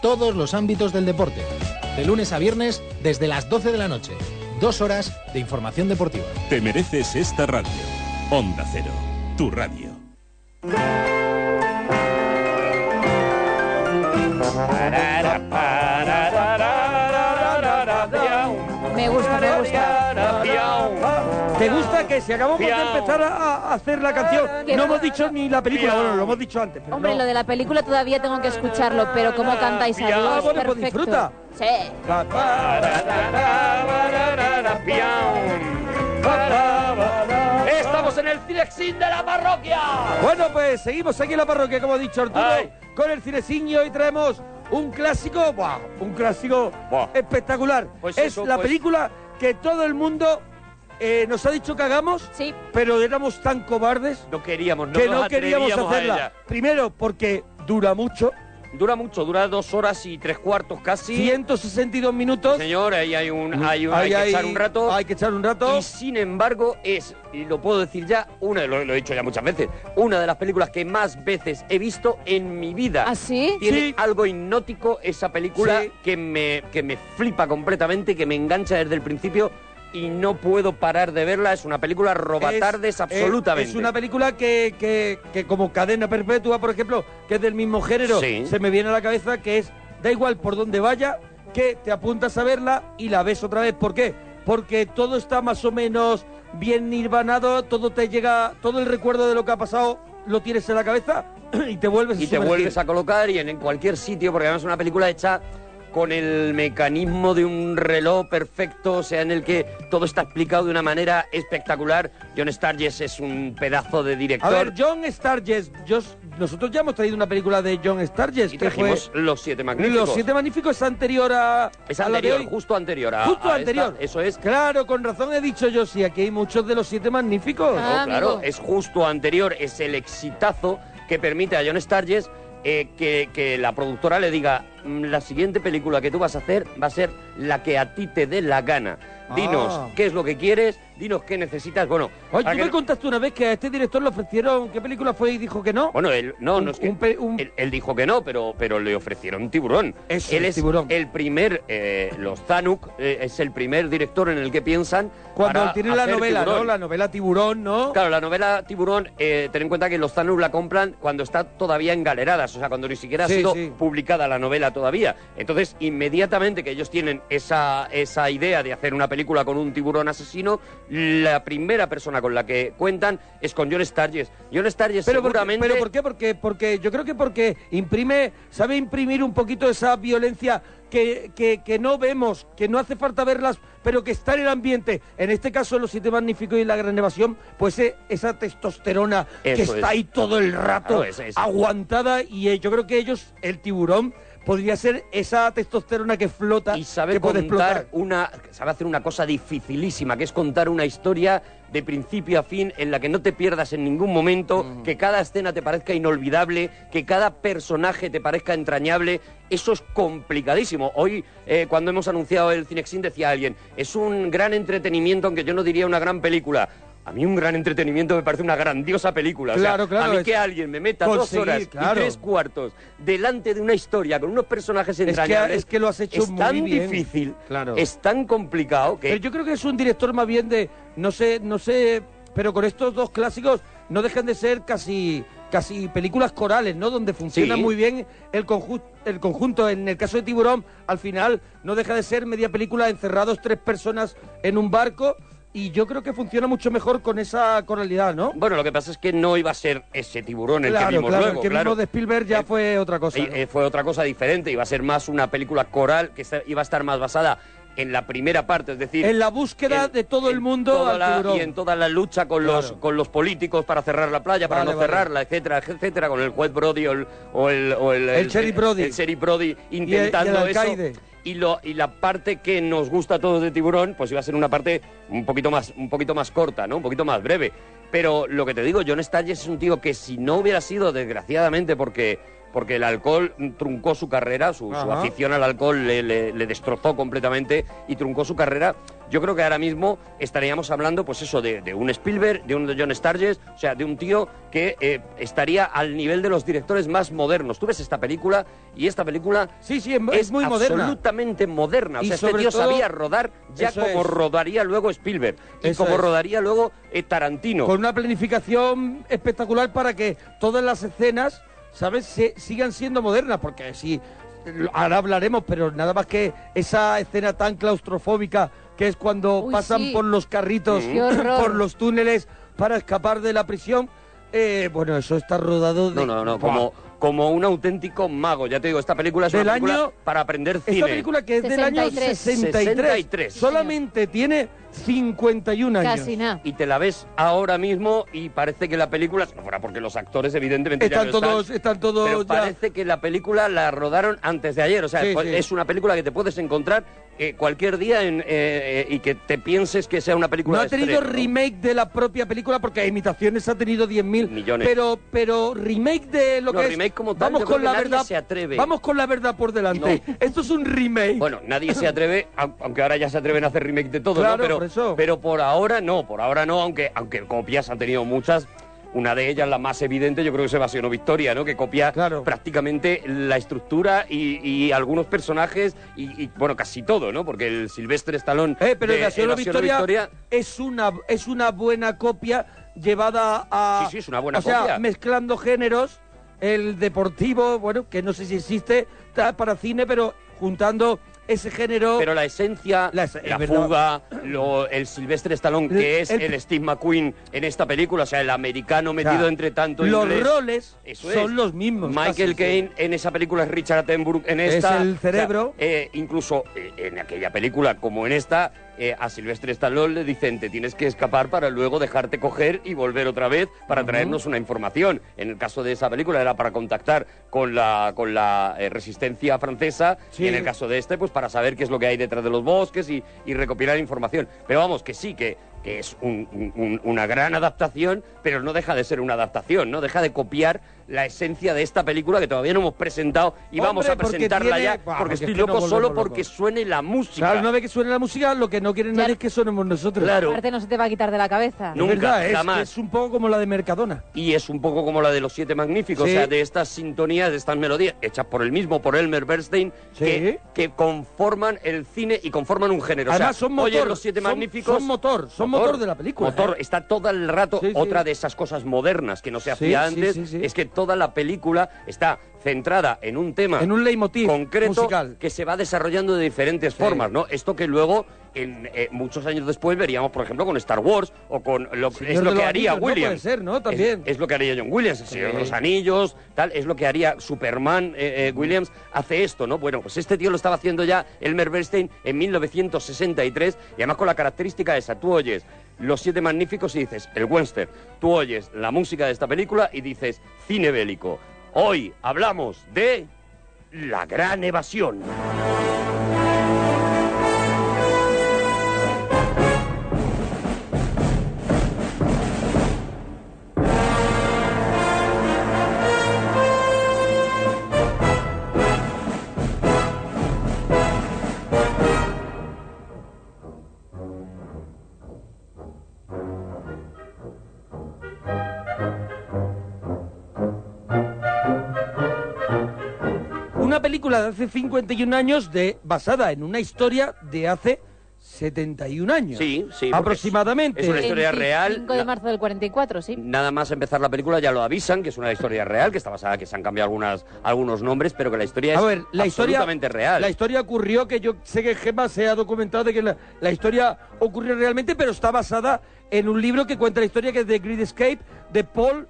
todos los ámbitos del deporte. De lunes a viernes desde las 12 de la noche. Dos horas de información deportiva. Te mereces esta radio. Onda Cero, tu radio. Me gusta, que si acabamos de empezar a, a hacer la canción, Que no hemos dicho ni la película, bueno, lo hemos dicho antes. pero Hombre, no. lo de la película todavía tengo que escucharlo, pero cómo cantáis a Ah, Dios, bueno, pues perfecto. disfruta. Sí. Estamos en el Cinexin de la parroquia. Bueno, pues seguimos aquí en la parroquia, como ha dicho Arturo, Ay. con el cineciño y traemos un clásico, ¡buah! un clásico espectacular. Pues es eso, la pues- película que todo el mundo eh, nos ha dicho que hagamos, sí. pero éramos tan cobardes No queríamos, no que no queríamos hacerla. Primero, porque dura mucho, Dura mucho, dura dos horas y tres cuartos casi. 162 minutos. Señor, ahí hay un, hay, un- hay Ahí que echar un rato. Hay que echar un rato. Y sin embargo, es, y lo puedo decir ya, una, lo, lo he dicho ya muchas veces, una de las películas que más veces he visto en mi vida. ¿Ah, sí? Tiene Sí. algo hipnótico esa película Sí. que, me, que me flipa completamente, que me engancha desde el principio y no puedo parar de verla. Es una película robatardes Es- absolutamente. Es una película que, que, que como cadena perpetua, por ejemplo, que es del mismo género, Sí. se me viene a la cabeza que es, da igual por dónde vaya, que te apuntas a verla y la ves otra vez. ¿Por qué? Porque todo está más o menos bien nirvanado, todo te llega, todo el recuerdo de lo que ha pasado lo tienes en la cabeza y te vuelves a y te vuelves a colocar y en, en cualquier sitio, porque además es una película hecha con el mecanismo de un reloj perfecto, o sea, en el que todo está explicado de una manera espectacular. John Sturges es un pedazo de A director. ver, John Sturges, yo- nosotros ya hemos traído una película de John Sturges y que fue trajimos Los Siete Magníficos. Los Siete Magníficos es anterior a, es a la de anterior, hoy. justo anterior a, Justo a anterior. esta, eso es. Claro, con razón he dicho yo, sí, aquí hay muchos de los siete magníficos. Ah, No, claro, amigo. es justo anterior, es el exitazo que permite a John Sturges eh, que, que la productora le diga, "Mm, la siguiente película que tú vas a hacer va a ser la que a ti te dé la gana. Dinos Ah. qué es lo que quieres, dinos qué necesitas. Bueno, Oye, tú que me no- contaste una vez que a este director le ofrecieron, ¿qué película fue y dijo que no? bueno, él, no, Un- no es que... un pe- un- Él, él dijo que no, pero, pero le ofrecieron tiburón. Eso, él es Tiburón. el primer, eh, los Zanuck, eh, es el primer director en el que piensan Cuando para tiene la novela, ¿no? Tiburón. La novela Tiburón, ¿no? Claro, la novela Tiburón, eh, ten en cuenta que los Zanuck la compran cuando está todavía en galeradas, o sea, cuando ni siquiera Sí, ha sido sí. publicada la novela todavía. Entonces, inmediatamente que ellos tienen esa, esa idea de hacer una película con un tiburón asesino, la primera persona con la que cuentan es con John Sturges. John Sturges Pero, por qué- seguramente... pero ¿por qué? Porque, porque yo creo que porque imprime, sabe imprimir un poquito esa violencia que, que, que no vemos, que no hace falta verlas, pero que está en el ambiente. En este caso, Los Siete Magníficos y La Gran Evasión, pues eh, esa testosterona que está es. ahí todo el rato Claro, es- es- aguantada y eh, yo creo que ellos, el tiburón, podría ser esa testosterona que flota, y sabe que puede contar explotar. una sabe hacer una cosa dificilísima que es contar una historia de principio a fin en la que no te pierdas en ningún momento Mm. que cada escena te parezca inolvidable que cada personaje te parezca entrañable eso es complicadísimo hoy eh, cuando hemos anunciado el Cinexin decía alguien es un gran entretenimiento aunque yo no diría una gran película a mí un gran entretenimiento me parece una grandiosa película. O sea, Claro, claro, A mí es que alguien me meta dos horas claro. y tres cuartos delante de una historia con unos personajes que- entrañables. es que lo has hecho es muy tan bien. difícil, Claro. es tan complicado que Pero yo creo que es un director más bien de, no sé, no sé, pero con estos dos clásicos no dejan de ser casi casi películas corales, ¿no? Donde funciona Sí. muy bien el, conju- el conjunto. En el caso de Tiburón, al final no deja de ser media película encerrados tres personas en un barco y yo creo que funciona mucho mejor con esa coralidad, ¿no? Bueno, lo que pasa es que no iba a ser ese tiburón el claro, que vimos claro, luego, el que claro. vimos de Spielberg ya Eh, fue otra cosa. Y, ¿no? eh, fue otra cosa diferente, iba a ser más una película coral que iba a estar más basada en la primera parte, es decir... en la búsqueda en- de todo el mundo al la- tiburón. y en toda la lucha con los Claro. con los políticos para cerrar la playa, para Vale, no vale. cerrarla, etcétera, etcétera, con el juez Brody o el o el, o el, El sheriff Brody. el Brody y el intentando eso. Y, lo, la parte que nos gusta a todos de Tiburón, pues iba a ser una parte un poquito más, un poquito más corta, ¿no? Un poquito más breve. Pero lo que te digo, John Sturges es un tío que si no hubiera sido, desgraciadamente, porque porque el alcohol truncó su carrera, su, afición al alcohol le, le- le destrozó completamente y truncó su carrera. Yo creo que ahora mismo estaríamos hablando, pues eso, de, de un Spielberg, de un John Sturges, o sea, de un tío que eh, estaría al nivel de los directores más modernos. Tú ves esta película y esta película Sí, sí, es, es muy moderna. absolutamente moderna. O Y sea, este tío todo- sabía rodar ya como es. rodaría luego Spielberg y Eso como es. rodaría luego eh, Tarantino. Con una planificación espectacular para que todas las escenas, ¿sabes?, se, sigan siendo modernas, porque sí, ahora hablaremos, pero nada más que esa escena tan claustrofóbica que es cuando Uy, pasan sí. por los carritos, por los túneles para escapar de la prisión. eh, bueno, eso está rodado de... No, no, no, como, como un auténtico mago. Ya te digo, esta película es Del una película año- para aprender cine. Esta película que es del año 63. 63, 63. solamente tiene 51 años. Casi nada. Y te la ves ahora mismo y parece que la película, no fuera porque los actores evidentemente ya Están no todos, están todos pero ya- parece que la película la rodaron antes de ayer. O sea, Sí, pues, sí. es una película que te puedes encontrar eh, cualquier día en, eh, eh, y que te pienses que sea una película No de ha tenido remake de la propia película porque imitaciones ha tenido 10.000 Millones. Pero, pero remake de lo No, que es. Remake como tal, vamos con la nadie verdad. se atreve. Vamos con la verdad por delante. Esto es un remake. Bueno, nadie se atreve, au- aunque ahora ya se atreven a hacer remake de todo, Claro, ¿no? Pero por eso. pero por ahora no, por ahora no, aunque, aunque copias han tenido muchas. Una de ellas, la más evidente, yo creo que es Evasión Victoria, ¿no? Que copia Claro. prácticamente la estructura y, y algunos personajes y, y, bueno, casi todo, ¿no? Porque el Silvestre Stallone Eh, pero de Evasión o Victoria, es una es una buena copia llevada a Sí, sí, es una buena o sea, copia. mezclando géneros, el deportivo, bueno, que no sé si existe para cine, pero juntando ese género Pero la esencia, La es- es fuga, lo- el Silvestre Stallone, que es el- el, Steve McQueen en esta película, o sea, el americano metido entre tanto los inglés. roles Eso son es. los mismos. Michael. Caine en esa película es Richard Attenborough en Es esta. el cerebro. O sea, eh, incluso eh, en aquella película como en esta, eh, a Silvestre Stallone le dicen te tienes que escapar para luego dejarte coger y volver otra vez para traernos una información. En el caso de esa película era para contactar con la, con la eh, resistencia francesa Sí. y en el caso de este pues para saber qué es lo que hay detrás de los bosques y, y recopilar información. Pero vamos, que sí, que, que es un- un- un- una gran adaptación, pero no deja de ser una adaptación, no deja de copiar la esencia de esta película que todavía no hemos presentado y Hombre, vamos a presentarla tiene- ya, porque porque estoy es que nos loco solo porque locos. suene la música. Claro, una vez que suene la música, lo que no quiere nadie es que sonemos nosotros. Claro. Aparte no se te va a quitar de la cabeza. Nunca, verdad, es, jamás. es un poco como la de Mercadona. y es un poco como la de los siete magníficos, Sí. o sea, de estas sintonías, de estas melodías hechas por el mismo, por Elmer Bernstein, Sí. que, que conforman el cine y conforman un género. Además, o sea, son motor, oye, los siete son- magníficos son motor, son motor de la película, Motor, ¿eh? está todo el rato Sí, sí. otra de esas cosas modernas que no se hacía antes, es que toda la película está centrada en un tema En un leitmotiv concreto musical. que se va desarrollando de diferentes Sí. formas, ¿no? Esto que luego en eh, muchos años después veríamos, por ejemplo, con Star Wars o con lo, Señor es lo que haría Anillos, ¿no? Williams. Puede ser, ¿no? Es- También. Es, lo que haría John Williams, el Señor de los Anillos, tal, es lo que haría Superman eh, eh, Williams hace esto, ¿no? Bueno, pues este tío lo estaba haciendo ya Elmer Bernstein en 1963 y además con la característica esa, tú oyes Los Siete Magníficos y dices el western, tú oyes la música de esta película y dices cine bélico. Hoy hablamos de La Gran Evasión. Película de hace 51 años de, basada en una historia de hace 71 años. Sí, sí, Aproximadamente. es una historia real. 5 de La- marzo del 44, sí. Nada más empezar la película ya lo avisan, que es una historia real, que está basada, que se han cambiado algunas, algunos nombres, pero que la historia es A ver, la historia, absolutamente real. La historia ocurrió, que yo sé que Gemma se ha documentado de que la, la historia ocurrió realmente, pero está basada en un libro que cuenta la historia que es The Great Escape de Paul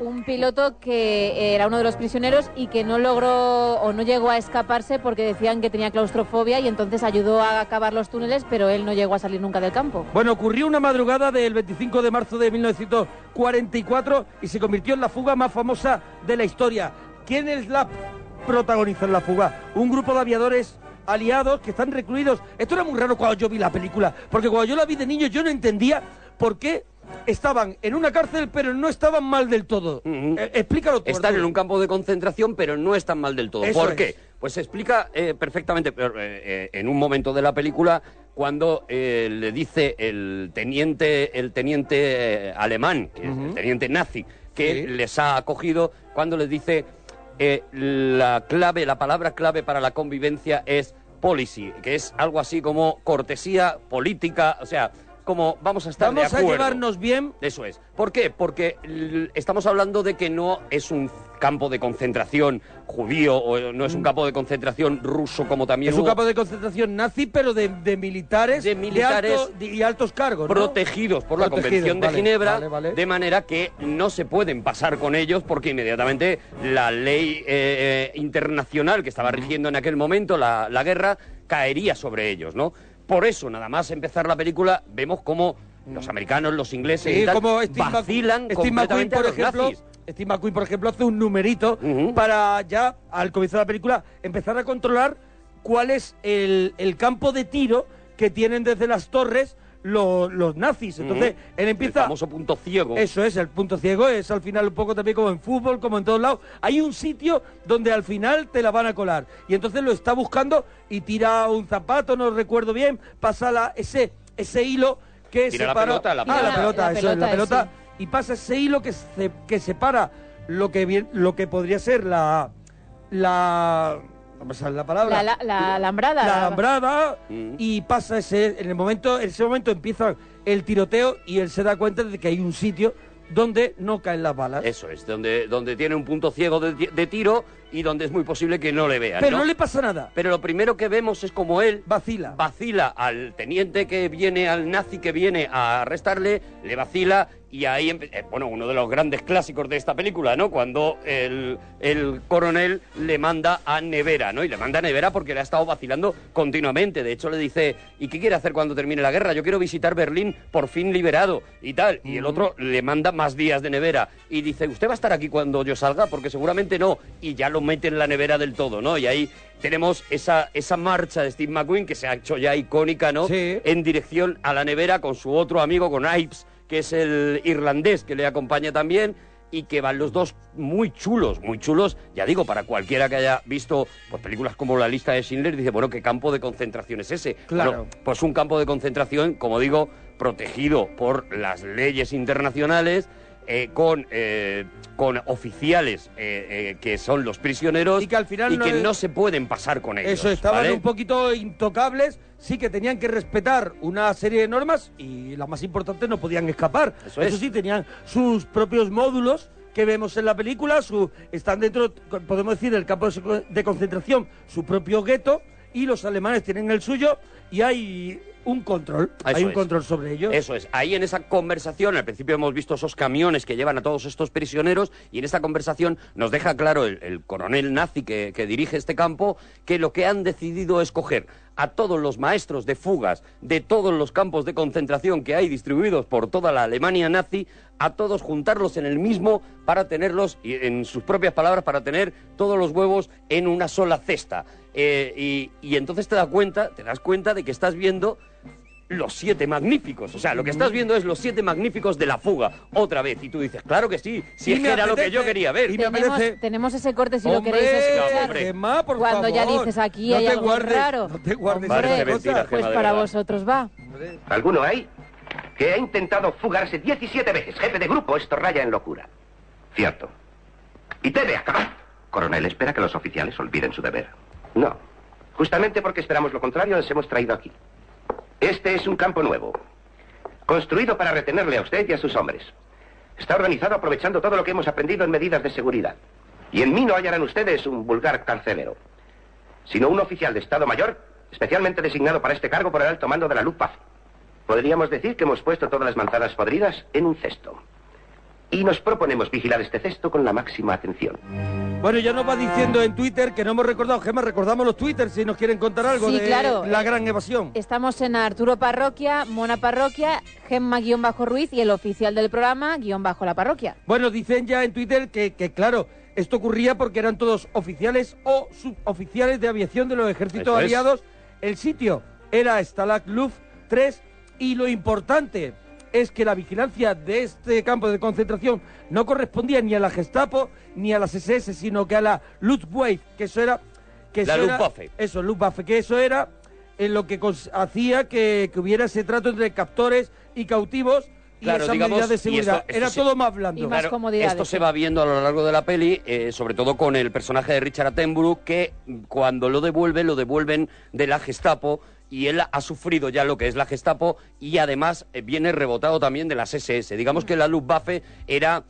Un piloto que era uno de los prisioneros y que no logró o no llegó a escaparse porque decían que tenía claustrofobia y entonces ayudó a acabar los túneles, pero él no llegó a salir nunca del campo. Bueno, ocurrió una madrugada del 25 de marzo de 1944 y se convirtió en la fuga más famosa de la historia. ¿Quién es la protagonizó en la fuga? Un grupo de aviadores aliados que están recluidos. Esto era muy raro cuando yo vi la película, porque cuando yo la vi de niño yo no entendía por qué estaban en una cárcel, pero no estaban mal del todo. Ujú. Eh, explícalo tú. Están en un campo de concentración, pero no están mal del todo. Eso ¿Por es. qué? Pues se explica eh, perfectamente pero, eh, en un momento de la película cuando le dice el teniente, el teniente alemán, que es el teniente nazi, que Sí. les ha acogido, cuando les dice la clave, la palabra clave para la convivencia es policy, que es algo así como cortesía política, o sea, como vamos a estar de Vamos a acuerdo. llevarnos bien. Eso es. ¿Por qué? Porque estamos hablando de que no es un campo de concentración judío o no es un campo de concentración ruso como también Mm. Es un hubo campo de concentración nazi, pero de, de militares, De militares alto- de- y altos cargos. ¿no? protegidos por la Convención de vale, Ginebra, vale, vale. de manera que no se pueden pasar con ellos porque inmediatamente la ley eh, eh, internacional que estaba rigiendo en aquel momento la, la guerra caería sobre ellos, ¿no? Por eso, nada más empezar la película, vemos cómo los americanos, los ingleses Sí, y tal, como Steve vacilan Steve McQueen, a por los ejemplo, nazis. Steve McQueen, por ejemplo, hace un numerito para ya, al comenzar la película, empezar a controlar cuál es el, el campo de tiro que tienen desde las torres los, los nazis. Entonces, él empieza... El famoso punto ciego. Eso es, el punto ciego es al final un poco también como en fútbol, como en todos lados. Hay un sitio donde al final te la van a colar. Y entonces lo está buscando y tira un zapato, no recuerdo bien, pasa la, ese, ese hilo que Tira la separa... pelota, la Ah, la pelota. pelota, La eso es, la pelota. Y pasa ese hilo que, se- que separa lo que, lo que podría ser la... La... Sale la palabra. La, la, la alambrada. La la- alambrada Mm. y pasa ese en el momento en ese momento empieza el tiroteo y él se da cuenta de que hay un sitio donde no caen las balas. Eso es, donde, donde tiene un punto ciego de, de tiro y donde es muy posible que no le vean. Pero ¿no? no le pasa nada. Pero lo primero que vemos es como él Vacila. vacila al teniente que viene, al nazi que viene a arrestarle, le vacila y ahí, eh, bueno, uno de los grandes clásicos de esta película, ¿no? Cuando el, el coronel le manda a Nevera, ¿no? Y le manda a Nevera porque le ha estado vacilando continuamente. De hecho, le dice, ¿y qué quiere hacer cuando termine la guerra? Yo quiero visitar Berlín por fin liberado y tal. Y el otro le manda más días de nevera y dice, ¿usted va a estar aquí cuando yo salga? Porque seguramente no. Y ya lo mete en la nevera del todo, ¿no? Y ahí tenemos esa, esa marcha de Steve McQueen que se ha hecho ya icónica, ¿no? Sí. En dirección a la nevera con su otro amigo, con Ives, que es el irlandés que le acompaña también. Y que van los dos muy chulos, muy chulos, ya digo, para cualquiera que haya visto pues, películas como La lista de Schindler, dice, bueno, ¿qué campo de concentración es ese? Claro. Bueno, pues un campo de concentración, como digo, protegido por las leyes internacionales, eh, con, eh, con oficiales eh, eh, que son los prisioneros Y que al final y no que le- no se pueden pasar con ellos. Eso, estaban ¿vale? un poquito intocables, sí que tenían que respetar una serie de normas y las más importantes no podían escapar. Eso es. sí, tenían sus propios módulos que vemos en la película, su, están dentro, podemos decir, del campo de de concentración, su propio gueto, y los alemanes tienen el suyo, y hay un control, Eso hay un es. control sobre ellos. Eso es. Ahí en esa conversación, al principio hemos visto esos camiones que llevan a todos estos prisioneros y en esta conversación nos deja claro el, el coronel nazi que, que dirige este campo que lo que han decidido es coger a todos los maestros de fugas de todos los campos de concentración que hay distribuidos por toda la Alemania nazi, a todos juntarlos en el mismo para tenerlos, y en sus propias palabras, para tener todos los huevos en una sola cesta. Eh, y, y entonces te das cuenta, te das cuenta de que estás viendo los siete magníficos. O sea, lo que estás viendo es los siete magníficos de la fuga, otra vez. Y tú dices, claro que sí, si es que era lo que yo quería ver. y me Tenemos, apetece- tenemos ese corte si Hombre, lo queréis escuchar. hombre. Gemma, por Cuando ya dices aquí no hay te algo guardes, raro. No te guardes Hombre, mentira. Pues Gemma, para vosotros va. ¿Alguno hay? Que ha intentado fugarse 17 veces. Jefe de grupo, esto raya en locura. Cierto. Y debe acabar. Coronel, espera que los oficiales olviden su deber. No. Justamente porque esperamos lo contrario, les hemos traído aquí. Este es un campo nuevo. Construido para retenerle a usted y a sus hombres. Está organizado aprovechando todo lo que hemos aprendido en medidas de seguridad. Y en mí no hallarán ustedes un vulgar carcelero, sino un oficial de Estado Mayor, especialmente designado para este cargo por el alto mando de la Luftwaffe. Podríamos decir que hemos puesto todas las manzanas podridas en un cesto. Y nos proponemos vigilar este cesto con la máxima atención. Bueno, ya nos va diciendo en Twitter que no hemos recordado, Gemma, recordamos los Twitter si nos quieren contar algo Sí, de claro. la Eh, gran evasión. Estamos en Arturo Parroquia, Mona Parroquia, Gemma-Ruiz y el oficial del programa, guion bajo la parroquia. Bueno, dicen ya en Twitter que, que, claro, esto ocurría porque eran todos oficiales o suboficiales de aviación de los ejércitos Eso es. aliados. El sitio era Stalag Luft 3 y lo importante es que la vigilancia de este campo de concentración no correspondía ni a la Gestapo ni a las SS, sino que a la Luftwaffe, que eso era... Que La eso era- Luftwaffe. eso, Luftwaffe, que eso era en lo que hacía que, que hubiera ese trato entre captores y cautivos y Claro, esa digamos, medida de seguridad. esto- esto era sí- todo más blando. Y más Claro, comodidades, Esto se va viendo a lo largo de la peli, eh, sobre todo con el personaje de Richard Attenborough, que cuando lo devuelve, lo devuelven de la Gestapo y él ha sufrido ya lo que es la Gestapo y además eh, viene rebotado también de las SS. Digamos que la Luftwaffe era,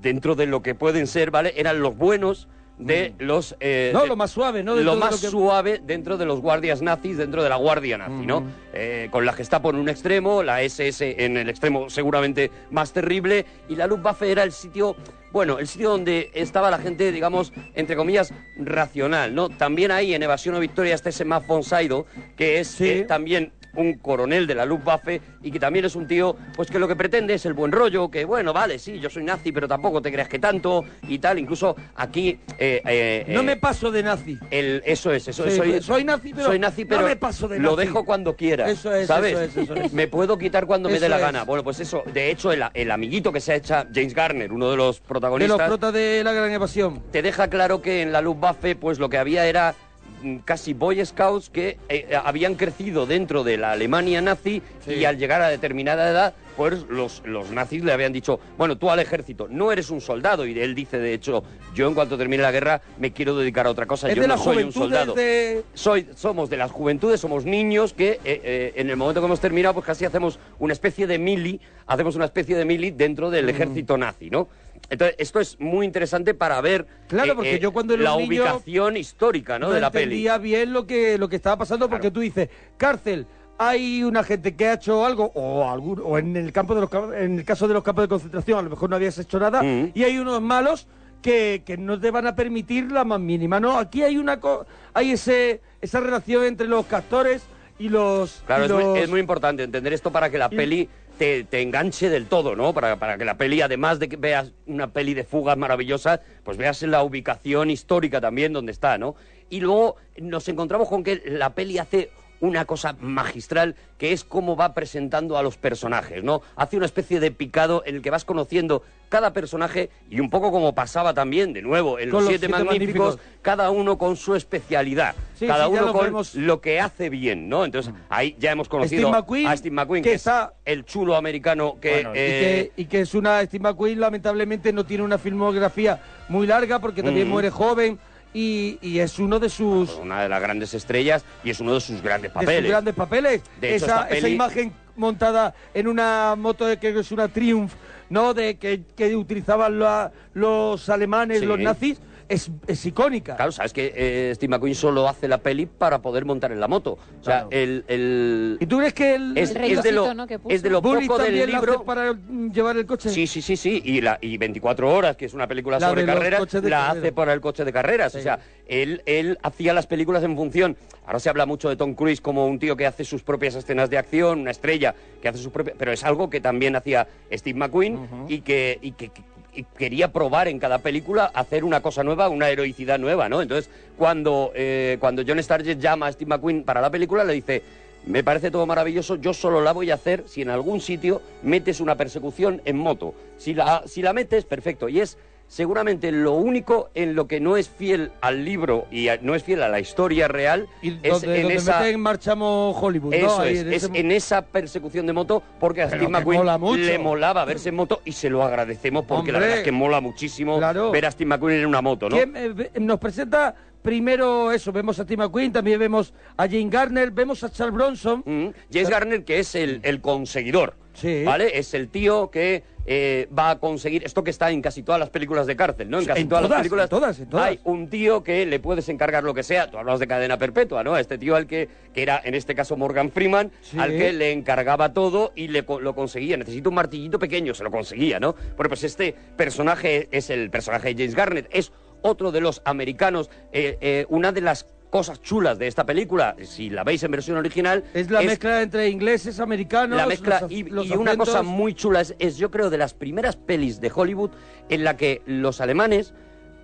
dentro de lo que pueden ser, ¿vale? Eran los buenos de los... eh, No, de- lo más suave, ¿no? lo Dentro de más lo que- suave dentro de los guardias nazis, dentro de la guardia nazi, ¿no? Eh, con la Gestapo en un extremo, la SS en el extremo seguramente más terrible, y la Luftwaffe era el sitio, bueno, el sitio donde estaba la gente, digamos, entre comillas, racional, ¿no? También ahí en Evasión o Victoria está ese Sydow, que es Sí. eh, también un coronel de la Luftwaffe y que también es un tío, pues que lo que pretende es el buen rollo, que bueno, vale, sí, yo soy nazi, pero tampoco te creas que tanto y tal, incluso aquí... eh, eh, No eh, me paso de nazi. el, eso es, eso es. Sí, Soy, soy nazi, pero soy nazi, no pero me paso de lo nazi. dejo cuando quiera. Eso es, ¿sabes? eso es, eso es. Me puedo quitar cuando me dé la gana. Bueno, pues eso. De hecho, el, el amiguito que se ha hecho James Garner, uno de los De los protagonistas, protas de la gran evasión. te deja claro que en la Luftwaffe, pues lo que había era casi Boy Scouts que eh, habían crecido dentro de la Alemania nazi y al llegar a determinada edad, pues los, los nazis le habían dicho, bueno, tú al ejército no eres un soldado. Y él dice, de hecho, yo en cuanto termine la guerra me quiero dedicar a otra cosa, Es yo no soy un soldado. de... Soy, somos de las juventudes, somos niños que eh, eh, en el momento que hemos terminado, pues casi hacemos una especie de mili, hacemos una especie de mili dentro Mm. del ejército nazi, ¿no? Entonces, esto es muy interesante para ver eh, Claro, porque yo cuando era la niño ubicación histórica ¿no? no de la peli. entendía bien lo que, lo que estaba pasando porque tú dices, cárcel, hay una gente que ha hecho algo, o algún, o en el campo de los en el caso de los campos de concentración, a lo mejor no habías hecho nada, Mm. y hay unos malos que, que no te van a permitir la más mínima. No, aquí hay una co- hay ese, esa relación entre los castores y los. Claro, y es muy, los- es muy importante entender esto para que la y- peli te, enganche del todo, ¿no? Para, para que la peli, además de que veas una peli de fugas maravillosa, pues veas la ubicación histórica también donde está, ¿no? Y luego nos encontramos con que la peli hace una cosa magistral que es cómo va presentando a los personajes, ¿no? Hace una especie de picado en el que vas conociendo cada personaje y un poco como pasaba también, de nuevo, en los los Siete, Siete magníficos, Magníficos. cada uno con su especialidad, Sí, cada sí, uno lo con vemos. lo que hace bien, ¿no? Entonces, ahí ya hemos conocido Steve McQueen, a Steve McQueen, que que, está- es el chulo americano que... Bueno, y, eh, que, y que es una Steve McQueen lamentablemente no tiene una filmografía muy larga porque también Mm. muere joven y, y es uno de sus una de las grandes estrellas y es uno de sus grandes de sus papeles. grandes papeles. De hecho, esa, esa imagen montada en una moto de que es una Triumph, ¿no? De que, que utilizaban la- los alemanes, Sí. los nazis, es, es icónica. Claro, sabes que eh, Steve McQueen solo hace la peli para poder montar en la moto. O sea, Claro. el, el- ¿Y tú crees que el, es, El es de lo, ¿no? que puso. es de lo poco del también la hace libro... para mm, llevar el coche? Sí, sí, sí, sí. Y, la, y 24 horas, que es una película La sobre carreras, la hace para el coche de carreras. O sea, él, él hacía las películas en función. Ahora se habla mucho de Tom Cruise como un tío que hace sus propias escenas de acción, una estrella que hace sus propias. Pero es algo que también hacía Steve McQueen y que. Y que y quería probar en cada película hacer una cosa nueva, una heroicidad nueva, ¿no? Entonces, cuando, eh, cuando John Stargett llama a Steve McQueen para la película, le dice, me parece todo maravilloso, yo solo la voy a hacer si en algún sitio metes una persecución en moto. Si la, si la metes, perfecto. Y es seguramente lo único en lo que no es fiel al libro y a- no es fiel a la historia real. Y es donde, en donde esa... meten marchamos Hollywood, ¿no? Eso Ahí es, en es ese- en esa persecución de moto porque a Steve que McQueen mola le molaba verse en moto y se lo agradecemos porque la Hombre. verdad es que mola muchísimo Claro. ver a Steve McQueen en una moto, ¿no? ¿Quién, eh, nos presenta primero eso, vemos a Steve McQueen, también vemos a Jane Garner, vemos a Charles Bronson. Mm, James Garner, que es el, el conseguidor, Sí. ¿vale? Es el tío que eh, va a conseguir esto que está en casi todas las películas de cárcel, ¿no? En casi en todas, todas, las películas en todas, en todas. hay un tío que le puedes encargar lo que sea. Tú hablas de cadena perpetua, ¿no? Este tío al que, que era, en este caso, Morgan Freeman, Sí. al que le encargaba todo y le, lo conseguía. Necesito un martillito pequeño, se lo conseguía, ¿no? Bueno, pues este personaje es el personaje de James Garner, es otro de los americanos, eh, eh, una de las cosas chulas de esta película, si la veis en versión original, Es la mezcla entre ingleses, americanos. la mezcla los- y, los y una cosa muy chula es, es, yo creo de las primeras pelis de Hollywood en la que los alemanes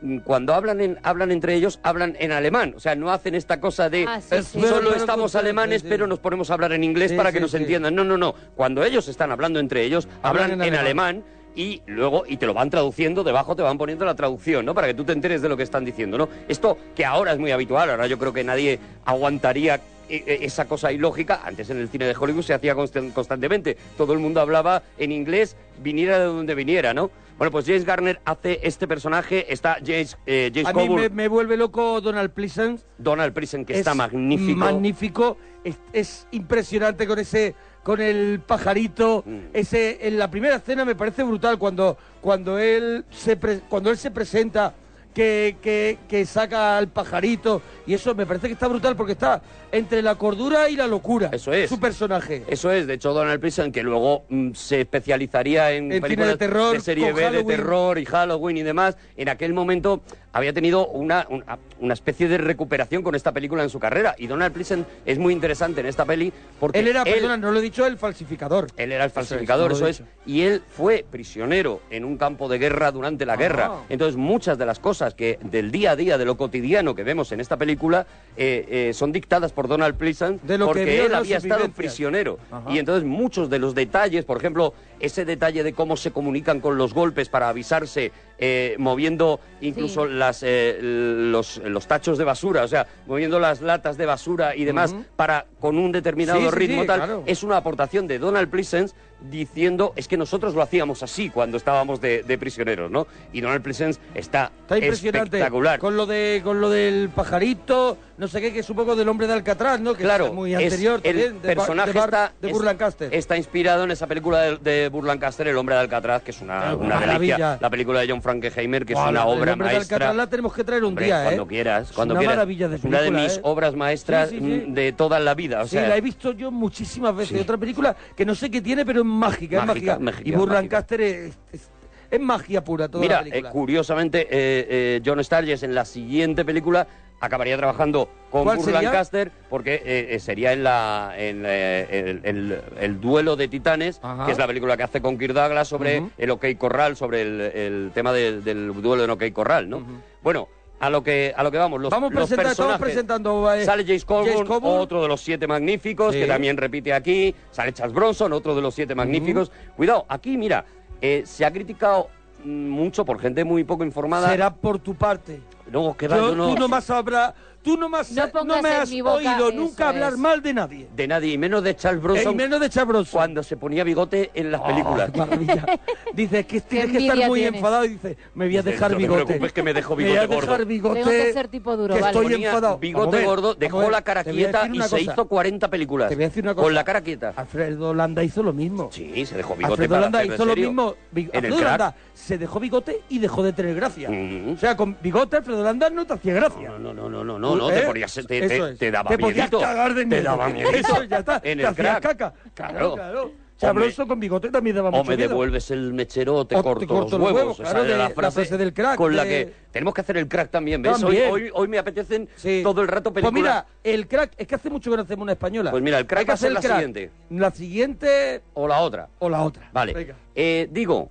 mm, cuando hablan en, hablan entre ellos, hablan en alemán. O sea, no hacen esta cosa de Ah, sí, sí. Solo estamos alemanes, sí, sí. pero nos ponemos a hablar en inglés Sí, para que sí, nos sí. entiendan. No, no, no. Cuando ellos están hablando entre ellos, hablan, Hablan en en alemán. Y luego y te lo van traduciendo debajo te van poniendo la traducción no para que tú te enteres de lo que están diciendo no esto que ahora es muy habitual ahora yo creo que nadie aguantaría eh, eh, esa cosa ilógica. Antes en el cine de Hollywood se hacía constan- constantemente. Todo el mundo hablaba en inglés viniera de donde viniera no bueno pues James Garner hace este personaje está James eh, James A mí me, me vuelve loco Donald Pleasence. Donald Pleasence que Es está magnífico. Magnífico. Es, es impresionante con ese con el pajarito. Mm. Ese en la primera escena me parece brutal cuando cuando él se pre- cuando él se presenta que, que, que saca al pajarito y eso me parece que está brutal porque está entre la cordura y la locura. Eso es. Su personaje. Eso es, de hecho Donald Pleasence, que luego mm, se especializaría en, películas de terror, serie B, de terror y Halloween y demás, en aquel momento había tenido una, una, una especie de recuperación con esta película en su carrera. Y Donald Pleasence es muy interesante en esta peli porque Él era, perdona, no lo he dicho, el falsificador. él era el Eso es, falsificador, eso es, y él fue prisionero en un campo de guerra durante la guerra. Ah. Entonces, muchas de las cosas que del día a día, de lo cotidiano que vemos en esta película, eh, eh, son dictadas por Donald Pleasence De lo que porque él había estado prisionero. Ajá. Y entonces, muchos de los detalles, por ejemplo, ese detalle de cómo se comunican con los golpes para avisarse, eh, moviendo incluso Sí. las, eh, los, los tachos de basura, o sea, moviendo las latas de basura y demás, para con un determinado Sí, ritmo sí, tal, claro. es una aportación de Donald Pleasence diciendo es que nosotros lo hacíamos así cuando estábamos de, de prisioneros, ¿no? Y Donald Pleasence está, Está impresionante. espectacular. Con lo de con lo del pajarito, no sé qué, que es un poco del hombre de Alcatraz, ¿no? Que Claro, es muy es- anterior el también, de Bar- personaje de, está, de es- Burlancaster. está inspirado en esa película de, de Burlancaster, El hombre de Alcatraz, que es una, una maravilla. La película de John Frankenheimer, que es una el obra hombre de maestra. Alcatraz la tenemos que traer un Hombre, día, ¿eh? cuando quieras, Es cuando una quieras. maravilla de Es una de película, mis ¿eh? obras maestras Sí, sí, sí. mm, de toda la vida. O sí, la he visto yo muchísimas veces. Otra película que no sé qué tiene, pero es mágica, es Mágica, mágica. mágica, y Burlancaster es, es, es magia pura toda Mira, la película. eh, curiosamente, eh, eh, John Sturges en la siguiente película acabaría trabajando con ¿Cuál sería? Burlancaster porque eh, eh, sería en la en eh, el, el- el duelo de titanes, Ajá. que es la película que hace con Kirk Douglas sobre Ujú. el OK Corral, sobre el, el tema del, del duelo en OK Corral, ¿no? Bueno, a lo que a lo que vamos, los, Vamos los presenta- estamos personajes. presentando, eh, sale James Coburn, James Coburn. otro de los siete magníficos, Sí. que también repite aquí. Sale Charles Bronson, otro de los siete magníficos. Cuidado, aquí, mira, eh, se ha criticado mm, mucho por gente muy poco informada. Será por tu parte. No, que va, Yo- yo no... Tú nomás sabrás, tú nomás No no, me has oído nunca hablar es. mal de nadie. De nadie, y menos de Charles Bronson y menos de Chabroso. cuando se ponía bigote en las películas. maravilla. Dice que tienes que estar muy tienes. enfadado y dice, me voy a Dice, dejar no te bigote. preocupes que me dejo Me voy bigote a dejar gordo. bigote. Tengo que ser tipo duro, que vale. estoy Ponía enfadado. bigote ver, gordo, dejó la cara te quieta y se hizo 40 películas. Te voy a decir una cosa. Con la cara quieta. Alfredo Landa hizo lo mismo. Sí, se dejó bigote Alfredo Landa hizo lo mismo. Bi- En el Alfredo. Landa se dejó bigote y dejó de tener gracia. Mm. O sea, con bigote Alfredo Landa no te hacía gracia. No, no, no, no, no, no, no, te ¿Eh? ponías, te, te, Eso es. te daba Te podías miedito. cagar de Te miedo. daba miedito. Eso, ya está. En el crack. caca. Claro, Claro. Chabroso con bigote también daba O mucho me miedo. devuelves el mechero o te O te corto, los los huevos. huevos, Esa claro, era de- la la frase, del crack, Con la que tenemos que hacer el crack también, ¿ves? Hoy, También. hoy, hoy me apetecen Sí. todo el rato Pues películas. mira, el crack, es que hace mucho que no hacemos una española. Pues mira, el crack va a ser la crack. siguiente. La siguiente O la otra. o la otra. Vale. Eh, digo,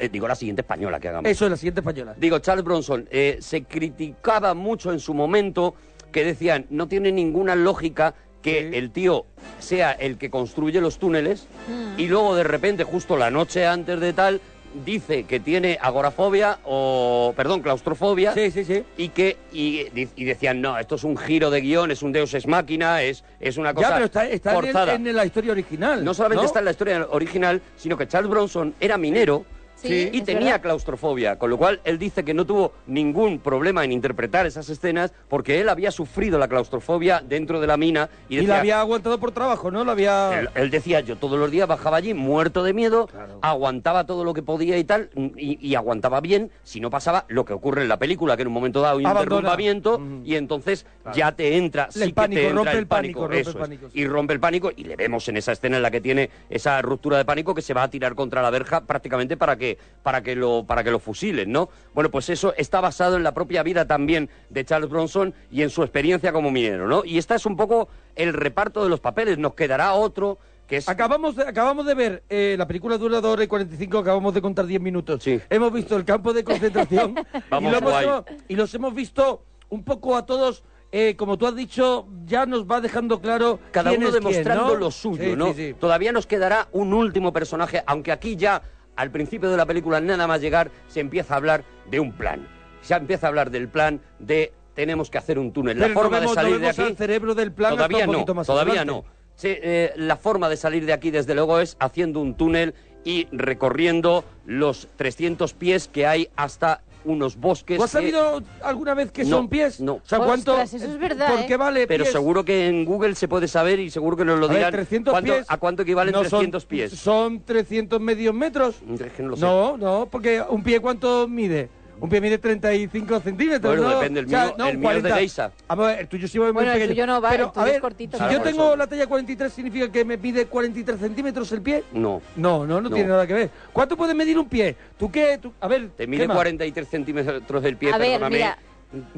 eh, digo la siguiente española que hagamos. Eso es la siguiente española. Digo, Charles Bronson, eh, se criticaba mucho en su momento que decían, no tiene ninguna lógica que Sí. el tío sea el que construye los túneles Mm. y luego de repente, justo la noche antes de tal, dice que tiene agorafobia o, perdón, claustrofobia. Sí, sí, sí. Y que y, y decían, no, esto es un giro de guion, es un deus ex máquina, es, es una cosa Ya, pero está, está en, el- forzada. en la historia original. No solamente está en la historia original, sino que Charles Bronson era minero Sí, y es tenía verdad. claustrofobia, con lo cual él dice que no tuvo ningún problema en interpretar esas escenas porque él había sufrido la claustrofobia dentro de la mina y Y, decía, la había aguantado por trabajo, ¿no? La había... él, él decía, yo todos los días bajaba allí muerto de miedo, Claro. aguantaba todo lo que podía y tal, y, y aguantaba bien si no pasaba lo que ocurre en la película, que en un momento dado hay un Abandona. derrumbamiento y entonces ya te entra, El sí pánico, que te entra rompe el pánico, rompe eso el es. pánico, sí. Y rompe el pánico y le vemos en esa escena en la que tiene esa ruptura de pánico que se va a tirar contra la verja prácticamente para que, para que, lo, para que lo fusilen, ¿no? Bueno, pues eso está basado en la propia vida también de Charles Bronson y en su experiencia como minero, ¿no? Y esta es un poco el reparto de los papeles. Nos quedará otro que es Acabamos de, acabamos de ver eh, la película dura 2 horas y 45, acabamos de contar 10 minutos. Sí. Hemos visto el campo de concentración Vamos, y, hemos- y los hemos visto un poco a todos, eh, como tú has dicho, ya nos va dejando claro cada quién uno es quién, demostrando ¿no? lo suyo, Sí, ¿no? sí. Todavía nos quedará un último personaje, aunque aquí ya al principio de la película nada más llegar se empieza a hablar de un plan. Se empieza a hablar del plan de tenemos que hacer un túnel. Pero la no forma vemos- de no salir de aquí al cerebro del plan todavía no, más todavía adelante. no. Eh, la forma de salir de aquí desde luego es haciendo un túnel y recorriendo los 300 pies que hay hasta unos bosques. ¿Tú has que- sabido alguna vez que No, son pies? no. O sea, ¿cuánto? Ostras, eso es verdad, ¿Por ¿eh? qué vale Pero pies? seguro que en Google se puede saber y seguro que nos lo A ver, dirán. 300 ¿Cuánto- pies. ¿A cuánto equivalen no son- 300 pies? Son 300 medios metros. Es que no lo sé. No, no, porque un pie ¿cuánto mide? Un pie mide 35 centímetros, Bueno, ¿no? depende, el O sea, mío- no, el mío es de 40. Geisha. Vamos a ver, el tuyo sí va muy Bueno, el pequeño. tuyo no va, Pero, el tuyo a ver, es cortito. si Claro, yo tengo eso. la talla 43, ¿significa que me pide 43 centímetros el pie? No. No, no, no, No. tiene nada que ver. ¿Cuánto puede medir un pie? ¿Tú qué? Tú- a ver, Te ¿qué mide más? 43 centímetros del pie, A ver, perdóname. mira.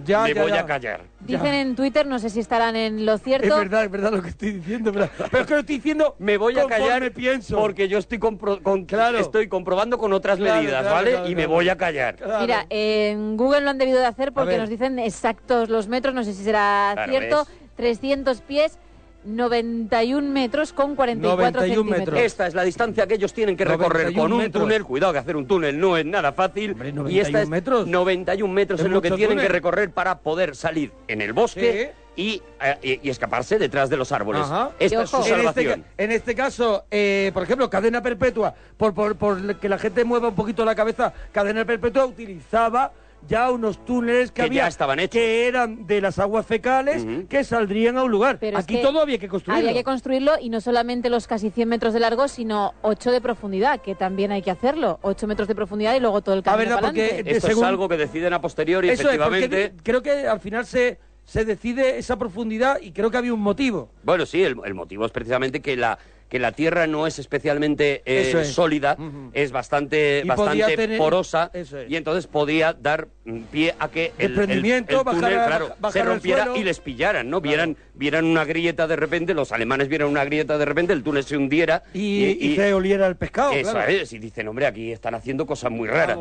Ya, me ya, voy ya. a callar. Dicen en Twitter, no sé si estarán en lo Es cierto. verdad, es verdad lo que estoy diciendo, pero, pero es que lo estoy diciendo Me voy a callar pienso. porque yo estoy, compro- con- Claro. estoy comprobando con otras Claro, medidas, claro, ¿vale? claro, y me voy a callar. Claro. Mira, en Google lo han debido de hacer porque nos dicen exactos los metros, no sé si será Claro, cierto. ¿ves? 300 pies, 91 metros con 44 91 centímetros. metros. Esta es la distancia que ellos tienen que recorrer 91 con un metros. túnel. Cuidado que hacer un túnel no es nada fácil. Hombre, y 91 esta es metros. 91 metros Es es, lo que tienen túnel. que recorrer para poder salir en el bosque y, eh, y- y escaparse detrás de los árboles. Ajá. Esta Y es su ojo. En este, en este caso, eh, por ejemplo, cadena perpetua, por, por, por que la gente mueva un poquito la cabeza, cadena perpetua utilizaba ya unos túneles que, Que había ya estaban hechos. que eran de las aguas fecales Ujú. que saldrían a un lugar. Pero es Aquí que todo había que construirlo. Había que construirlo y no solamente los casi 100 metros de largo, sino 8 de profundidad, que también hay que hacerlo. 8 metros de profundidad y luego todo el camino verdad, para porque- adelante. Esto según- es algo que deciden a posteriori, Eso es, porque efectivamente. creo que al final se, se decide esa profundidad y creo que había un motivo. Bueno, sí, el, el motivo es precisamente que la que la tierra no es especialmente eh, es. sólida, es bastante bastante tener- porosa es. y entonces podía dar mm, pie a que el, el- Desprendimiento, el túnel, claro, se rompiera y les pillaran, ¿no? Vieran vieran una grieta de repente, los alemanes vieran una grieta de repente, el túnel se hundiera Y, y se oliera el pescado. eso claro. es, y dicen, hombre, aquí están haciendo cosas muy raras.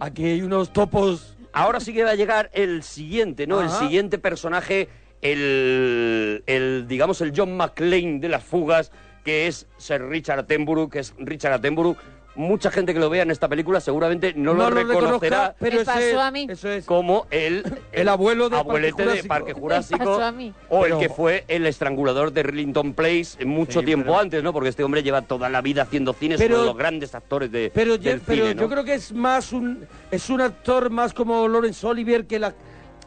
Aquí hay unos topos. Ahora sí que va a llegar el siguiente, ¿no? El siguiente personaje, el, el, digamos, el John McClane de las fugas, que es Sir Richard Attenborough, que es Richard Attenborough. Mucha gente que lo vea en esta película seguramente no, lo reconocerá pero ese- pasó a mí. Eso es. como el, El abuelo de abuelete Parque de Parque Jurásico pasó a mí. o Pero- el que fue el estrangulador de Rillington Place mucho Sí, tiempo pero- antes, ¿no? Porque este hombre lleva toda la vida haciendo cine, es Pero- uno de los grandes actores de, Pero, yo, del pero cine, ¿no? yo creo que es más un es un actor más como Lawrence Olivier que la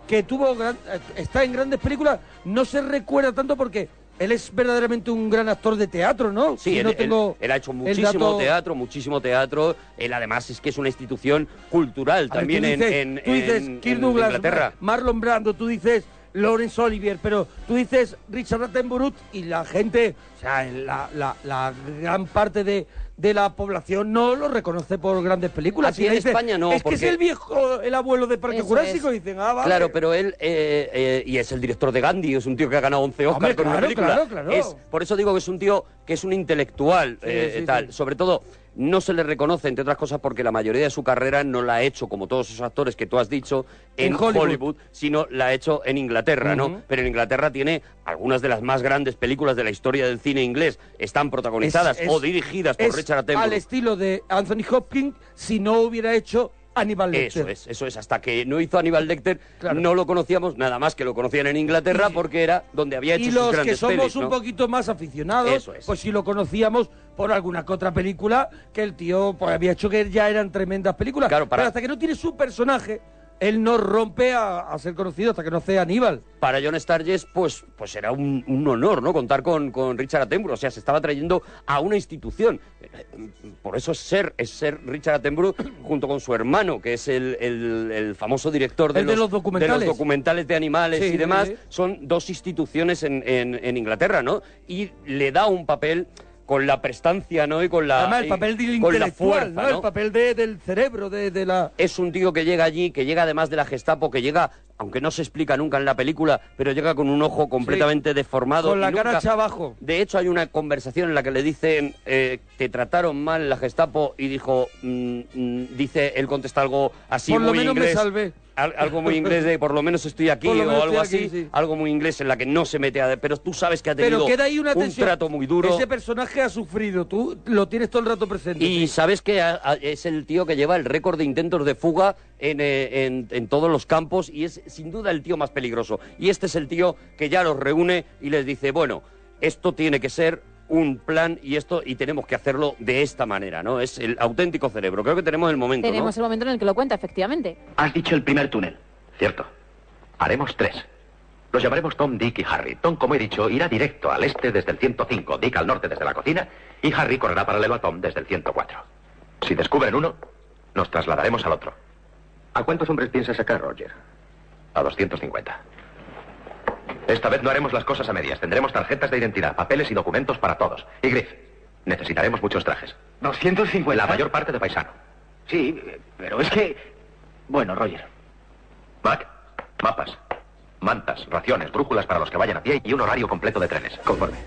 que tuvo gran- eh, está en grandes películas no se recuerda tanto porque él es verdaderamente un gran actor de teatro, ¿no? Sí, Si él, no él- tengo él ha hecho muchísimo dato- teatro, muchísimo teatro. Él además es que es una institución cultural ver, también tú en, tú dices en- Kirk en Douglas, Inglaterra. Marlon Brando, tú dices Lawrence Olivier, pero tú dices Richard Attenborough y la gente, o sea, la, la- la gran parte de, de la población no lo reconoce por grandes películas. Aquí Y en dice, España no, Es que porque- es el viejo, el abuelo de Parque Eso Jurásico, y dicen, ah, vale. Claro, pero él, eh, eh, y es el director de Gandhi, es un tío que ha ganado 11 Oscars Hombre, con una claro, película. claro, claro. Es- por eso digo que es un tío que es un intelectual, Sí, eh, sí, tal. sí. Sobre todo, no se le reconoce, entre otras cosas, porque la mayoría de su carrera no la ha hecho, como todos esos actores que tú has dicho, en, En Hollywood. Hollywood. sino la ha hecho en Inglaterra. ¿no? Pero en Inglaterra tiene algunas de las más grandes películas de la historia del cine inglés. Están protagonizadas Es- es- o dirigidas por es Richard al Attenborough. estilo de Anthony Hopkins si no hubiera hecho Aníbal Lecter. Eso es, eso es. Hasta que no hizo Aníbal Lecter, Claro. no lo conocíamos, nada más que lo conocían en Inglaterra porque era donde había hecho Y sus los que somos pelis, un poquito más aficionados, Eso es. pues sí lo conocíamos por alguna que otra película que el tío pues, había hecho que ya eran tremendas películas. Claro, para- Pero hasta que no tiene su personaje, él no rompe a, a ser conocido hasta que no hace Aníbal. Para John Sturges, pues, pues era un, un honor, ¿no? Contar con, con Richard Attenborough. O sea, se estaba trayendo a una institución. Por eso es ser, es ser Richard Attenborough junto con su hermano, que es el, el- el famoso director de, El de los documentales. de los documentales de animales Sí, y demás. sí. Son dos instituciones en, en- en Inglaterra, ¿no? Y le da un papel con la prestancia, ¿no? Y con la, Además, el papel del con la fuerza, ¿no? ¿no? El papel de- del cerebro, de, de la... es un tío que llega allí, que llega además de la Gestapo, que llega, aunque no se explica nunca en la película, pero llega con un ojo completamente deformado. Con la cara nunca- hacia abajo. De hecho, hay una conversación en la que le dicen, eh, te trataron mal la Gestapo, y dijo, mm, mm, dice, él contesta algo así Por lo menos me salvé. Al- algo muy inglés de por lo menos estoy aquí o algo así, aquí, sí. algo muy inglés en la que no se mete a... Pero tú sabes que ha tenido Pero queda ahí una un trato muy duro. Ese personaje ha sufrido, tú lo tienes todo el rato presente. Y sabes que a- a- es el tío que lleva el récord de intentos de fuga en, eh, en- en todos los campos y es sin duda el tío más peligroso. Y este es el tío que ya los reúne y les dice, bueno, esto tiene que ser un plan y esto y tenemos que hacerlo de esta manera, ¿no? Es el auténtico cerebro. Creo que tenemos el momento, ¿no? Tenemos el momento en el que lo cuenta, efectivamente. Has dicho el primer túnel. Cierto. Haremos tres. Los llamaremos Tom, Dick y Harry. Tom, como he dicho, irá directo al este desde el 105, Dick al norte desde la cocina y Harry correrá paralelo a Tom desde el 104. Si descubren uno, nos trasladaremos al otro. ¿A cuántos hombres piensas sacar, Roger? A 250. Esta vez no haremos las cosas a medias. Tendremos tarjetas de identidad, papeles y documentos para todos. Y Griff, necesitaremos muchos trajes. 250. La mayor parte de paisano. Sí, pero es que... Bueno, Roger. Mac, mapas, mantas, raciones, brújulas para los que vayan a pie y un horario completo de trenes. Conforme.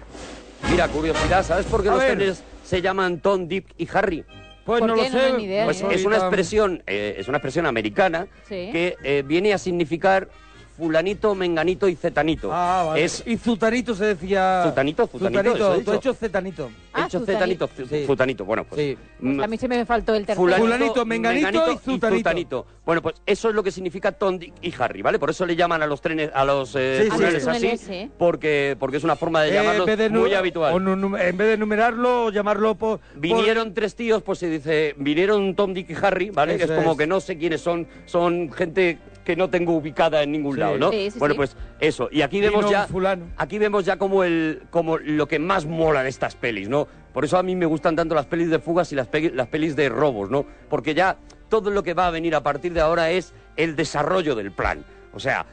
Mira, curiosidad, ¿sabes por qué A los ver. trenes se llaman Tom, Dick y Harry? Pues ¿Por no lo No sé. tengo ni idea, Pues ¿eh? es una expresión, eh, es una expresión americana Sí. que eh, viene a significar fulanito, menganito y zetanito. Ah, vale. Es Y Zutanito se decía... Zutanito, Zutanito, eso he Tú has hecho Zetanito. Ah, hecho Zutani- zetanito, zu- Sí. zutanito. Bueno, pues Sí. mm, A mí se me faltó el tercero. Fulanito, Fulanito, menganito y zutanito. Bueno, pues eso es lo que significa Tom, Dick y Harry, ¿vale? Por eso le llaman a los trenes, a los eh, Sí, túneles así, porque, porque es una forma de Eh, llamarlos de muy habitual. o en vez de numerarlo o llamarlo por... por- Vinieron tres tíos, pues se dice, vinieron Tom, Dick y Harry, ¿vale? Que es Eso como es. que no sé quiénes son, son gente que no tengo ubicada en ningún Sí. lado, ¿no? Sí, sí, bueno, sí. pues eso. Y aquí vemos ya, fulano. aquí vemos ya como el, como lo que más mola de estas pelis, ¿no? Por eso a mí me gustan tanto las pelis de fugas y las, pe- las pelis de robos, ¿no? Porque ya todo lo que va a venir a partir de ahora es el desarrollo del plan. O sea,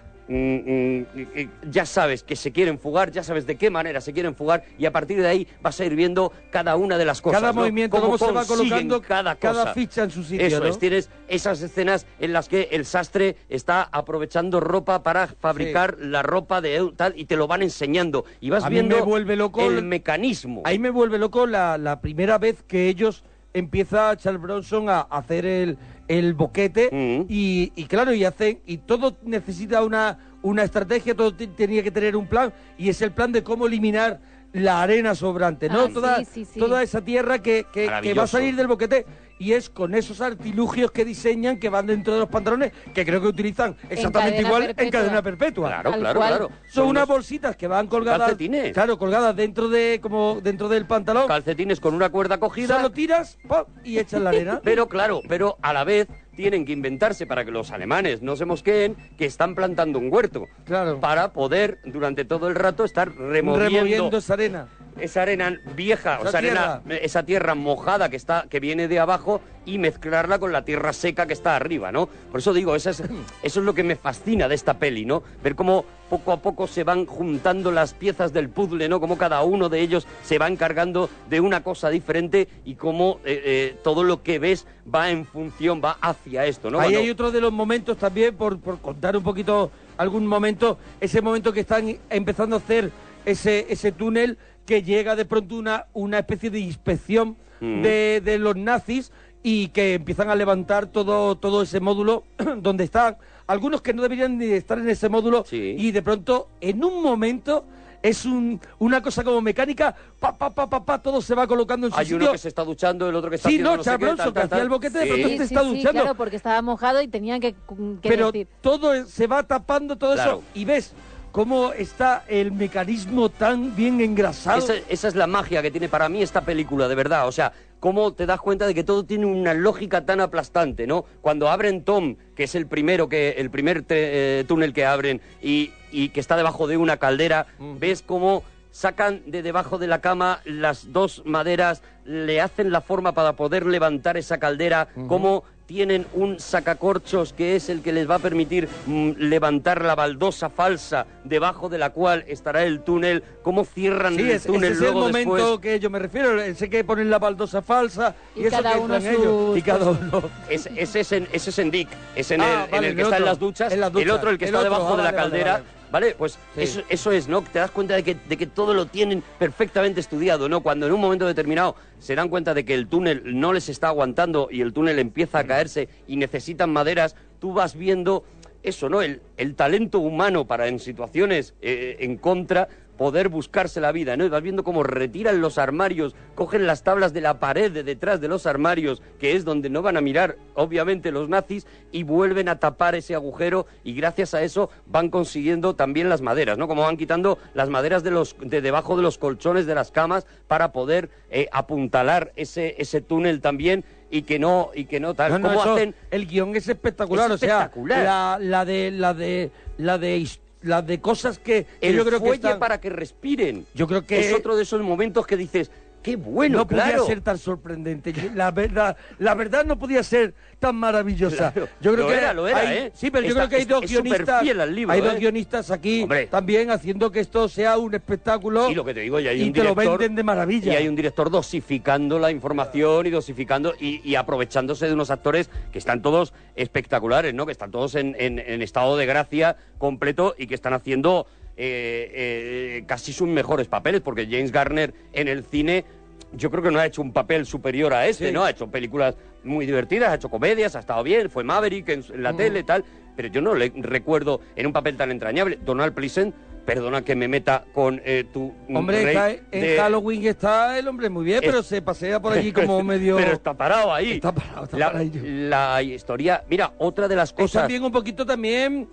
ya sabes que se quieren fugar, ya sabes de qué manera se quieren fugar y a partir de ahí vas a ir viendo cada una de las cosas. Cada ¿no? movimiento, cómo se va consiguen colocando cada, cada cosa. ficha en su sitio, Eso ¿no? es, tienes esas escenas en las que el sastre está aprovechando ropa para fabricar la ropa de tal y te lo van enseñando y vas A viendo me vuelve loco el el- mecanismo. Ahí me vuelve loco la, la primera vez que ellos empieza Charles Bronson a hacer el, el boquete Mm. y, y claro, y hacen, y todo necesita una, una estrategia, todo te- tenía que tener un plan, y es el plan de cómo eliminar la arena sobrante, ¿no? Ah, toda, sí, sí, sí. toda esa tierra que, que- que va a salir del boquete. Y es con esos artilugios que diseñan que van dentro de los pantalones, que creo que utilizan exactamente igual en cadena perpetua. Claro, claro, cual. claro. Son unas bolsitas que van colgadas. calcetines. Claro, colgadas dentro de como dentro del pantalón. calcetines con una cuerda cogida. Solo tiras ¡pum! y echas la arena. Pero claro, pero a la vez tienen que inventarse para que los alemanes no se mosqueen que están plantando un huerto. Claro. Para poder durante todo el rato estar removiendo, removiendo esa arena. Esa arena vieja, o Esa esa arena, esa tierra mojada que está, que viene de abajo y mezclarla con la tierra seca que está arriba, ¿no? Por eso digo, esa es- eso es lo que me fascina de esta peli, ¿no? Ver cómo poco a poco se van juntando las piezas del puzzle, ¿no? Cómo cada uno de ellos se va encargando de una cosa diferente y cómo eh, eh, todo lo que ves va en función, va hacia esto, ¿no? Ahí hay otro de los momentos también, por, por contar un poquito algún momento, ese momento que están empezando a hacer ese, ese túnel que llega de pronto una, una especie de inspección Mm. de, de los nazis y que empiezan a levantar todo, todo ese módulo donde están algunos que no deberían ni estar en ese módulo Sí. y de pronto en un momento es un, una cosa como mecánica, pa, pa, pa, pa, pa, todo se va colocando en su hay sitio. uno que se está duchando, el otro que está Sí, haciendo no, no sé Charles qué, Bronson, tal, que tal, hacía tal. el boquete, de pronto Sí, sí, está sí, duchando. claro, porque estaba mojado y tenían que, que pero decir. todo se va tapando todo Claro. eso y ves cómo está el mecanismo tan bien engrasado. Esa, esa es la magia que tiene para mí esta película, de verdad. O sea, cómo te das cuenta de que todo tiene una lógica tan aplastante, ¿no? Cuando abren Tom, que es el primero que el primer eh, túnel que abren y, y que está debajo de una caldera, ves cómo sacan de debajo de la cama las dos maderas, le hacen la forma para poder levantar esa caldera, cómo tienen un sacacorchos que es el que les va a permitir mm, levantar la baldosa falsa debajo de la cual estará el túnel, cómo cierran Sí, el es- túnel ese es el luego momento después. que yo me refiero. Ese que ponen la baldosa falsa y, Y eso cada que uno entran ellos. sus Y cada cosas. uno. Es- ese, es en, ese es en Dick, es en Ah, el, en vale, el que el está en las duchas, en las el otro el que el está otro, debajo ah, de la vale, caldera. vale. Vale, pues Sí. eso, eso es, ¿no? Te das cuenta de que, de que todo lo tienen perfectamente estudiado, ¿no? Cuando en un momento determinado se dan cuenta de que el túnel no les está aguantando y el túnel empieza a caerse y necesitan maderas, tú vas viendo eso, ¿no? El, el talento humano para en situaciones eh, en contra poder buscarse la vida, ¿no? Y vas viendo cómo retiran los armarios, cogen las tablas de la pared de detrás de los armarios, que es donde no van a mirar, obviamente, los nazis, y vuelven a tapar ese agujero, y gracias a eso van consiguiendo también las maderas, ¿no? Como van quitando las maderas de, los, de debajo de los colchones de las camas para poder eh, apuntalar ese, ese túnel también y que no, y que no tal. No, no, ¿Cómo eso- hacen? el guion es espectacular, Es o sea, espectacular. la, la de la de la de his- la de cosas que, El yo creo que fuelle están- para que respiren. yo creo que es otro de esos momentos que dices, qué bueno, no podía ser tan sorprendente. La verdad, la verdad no podía ser tan maravillosa. Claro, yo creo lo que era, lo era, hay- ¿eh? Sí, pero yo creo que hay dos es guionistas. al libro, hay dos ¿eh? guionistas aquí Hombre. también haciendo que esto sea un espectáculo. Y lo que te digo, y hay y un te lo venden de maravilla. Y hay un director dosificando la información y dosificando y, y aprovechándose de unos actores que están todos espectaculares, ¿no? Que están todos en, en- en estado de gracia completo y que están haciendo eh, eh, casi sus mejores papeles, porque James Garner en el cine yo creo que no ha hecho un papel superior a este, Sí. ¿no? Ha hecho películas muy divertidas, ha hecho comedias, ha estado bien, fue Maverick en, en la tele y tal, pero yo no le recuerdo en un papel tan entrañable. Donald Pleasant, perdona que me meta con eh, tu Hombre, rey está- en de- Halloween está el hombre muy bien, Es- pero se pasea por allí como medio. Pero está parado ahí. Está parado, está la, paradillo. la historia... Mira, otra de las Es cosas... también un poquito también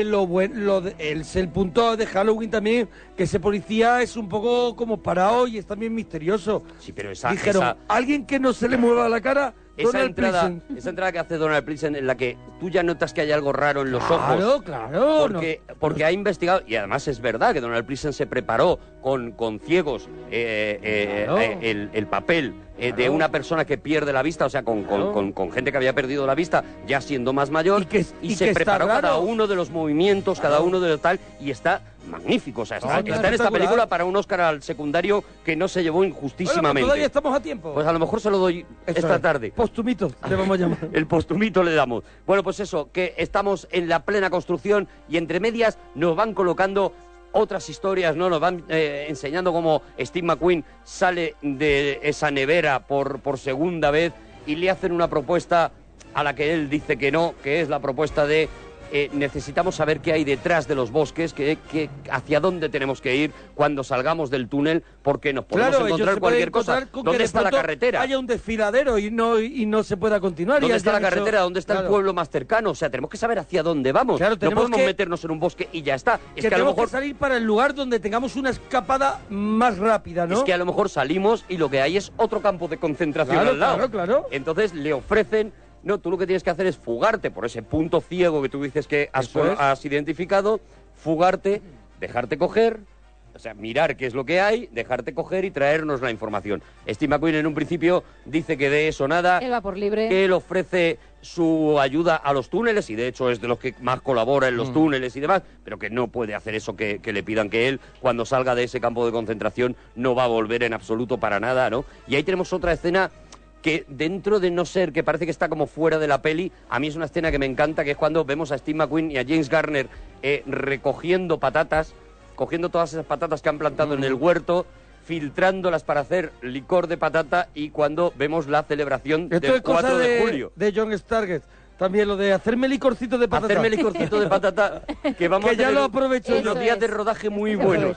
eh, lo buen, lo de- el, el punto de Halloween también, que ese policía es un poco como parado y es también misterioso. Sí, pero esa, Dijeron, esa, alguien que no se le mueva la cara, esa Donald entrada, esa entrada que hace Donald Pleasant en la que tú ya notas que hay algo raro en los Claro, ojos. claro. Porque, porque ha investigado, y además es verdad que Donald Pleasant se preparó con, con ciegos eh, eh, Claro. eh, el, el papel eh, de Claro. una persona que pierde la vista, o sea, con, con- Claro. con- con gente que había perdido la vista ya siendo más mayor, Y que- y se que está preparó cada uno de los movimientos, cada uno de los tal, y está magnífico. O sea, está, No, está en esta película para un Oscar al secundario que no se llevó Bueno, pues injustísimamente. todavía estamos a tiempo. Pues a lo mejor se lo doy Eso esta es. tarde. Postumito, le vamos a llamar. El postumito le damos. Bueno, pues eso, que estamos en la plena construcción y entre medias nos van colocando otras historias, ¿no? Nos van eh, enseñando cómo Steve McQueen sale de esa nevera por, por segunda vez y le hacen una propuesta a la que él dice que no, que es la propuesta de eh, necesitamos saber qué hay detrás de los bosques, que, que- hacia dónde tenemos que ir cuando salgamos del túnel, porque nos podemos Claro, encontrar cualquier cosa. ¿Dónde de está la carretera? Haya un desfiladero y no, y no se pueda continuar. y ¿Dónde está la carretera? ¿Dónde está el pueblo más cercano? O sea, tenemos que saber hacia dónde vamos. Claro, no podemos que- meternos en un bosque y ya está. Es que, que, a lo mejor que salir para el lugar donde tengamos una escapada más rápida, ¿no? es que a lo mejor salimos y lo que hay es otro campo de concentración al lado. claro, claro. Entonces le ofrecen, no, tú lo que tienes que hacer es fugarte por ese punto ciego que tú dices que has, Eso es. has identificado, fugarte, dejarte coger, o sea, mirar qué es lo que hay, dejarte coger y traernos la información. Steve McQueen en un principio dice que de eso nada, Él va por libre. que él ofrece su ayuda a los túneles y de hecho es de los que más colabora en los Mm. túneles y demás, pero que no puede hacer eso que, que le pidan que él cuando salga de ese campo de concentración no va a volver en absoluto para nada, ¿no? Y ahí tenemos otra escena que dentro de no ser que parece que está como fuera de la peli, a mí es una escena que me encanta, que es cuando vemos a Steve McQueen y a James Garner eh, recogiendo patatas, cogiendo todas esas patatas que han plantado Mm. en el huerto, filtrándolas para hacer licor de patata y cuando vemos la celebración Esto del es cosa 4 de, de, julio. de John Stargate. También lo de hacerme licorcito de patata. Hacerme licorcito de patata que vamos Que a ya lo aprovecho unos días de rodaje muy Eso buenos.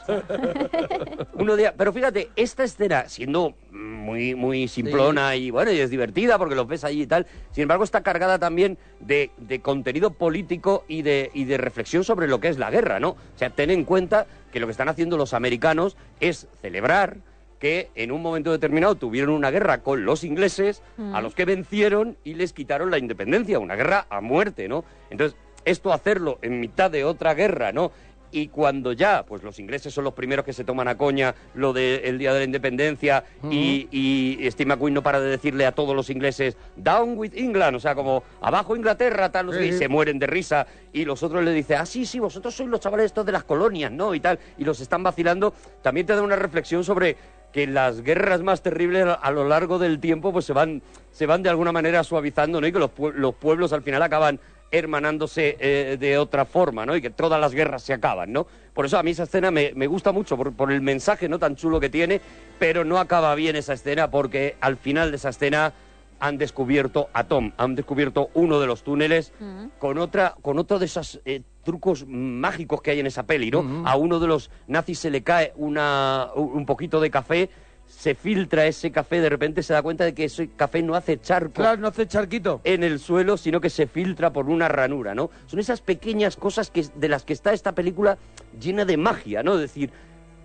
Unos días, pero fíjate, esta escena siendo muy muy simplona y bueno, y es divertida porque los ves allí y tal, sin embargo está cargada también de, de contenido político y de, y de reflexión sobre lo que es la guerra, ¿no? O sea, ten en cuenta que lo que están haciendo los americanos es celebrar que en un momento determinado tuvieron una guerra con los ingleses, a los que vencieron y les quitaron la independencia, una guerra a muerte, ¿no? Entonces, esto hacerlo en mitad de otra guerra, ¿no? y cuando ya, pues los ingleses son los primeros que se toman a coña lo del Día de la Independencia y, y Steve McQueen no para de decirle a todos los ingleses, down with England, o sea, como abajo Inglaterra, tal, no sé qué", y se mueren de risa y los otros le dicen, ah, sí, sí, vosotros sois los chavales estos de las colonias, ¿no? Y tal, y los están vacilando. También te da una reflexión sobre que las guerras más terribles a- lo largo del tiempo pues se van, se van de alguna manera suavizando, ¿no? Y que los, los pueblos al final acaban hermanándose eh, de otra forma, ¿no? Y que todas las guerras se acaban, ¿no? Por eso a mí esa escena me, me gusta mucho, por, por el mensaje no tan chulo que tiene, pero no acaba bien esa escena porque al final de esa escena han descubierto a Tom, han descubierto uno de los túneles con otra, con otro de esos eh, trucos mágicos que hay en esa peli, ¿no? A uno de los nazis se le cae una, un un poquito de café, se filtra ese café, de repente se da cuenta de que ese café no hace charco Claro, no hace charquito. en el suelo, sino que se filtra por una ranura, ¿no? Son esas pequeñas cosas que, de las que está esta película llena de magia, ¿no? Es decir,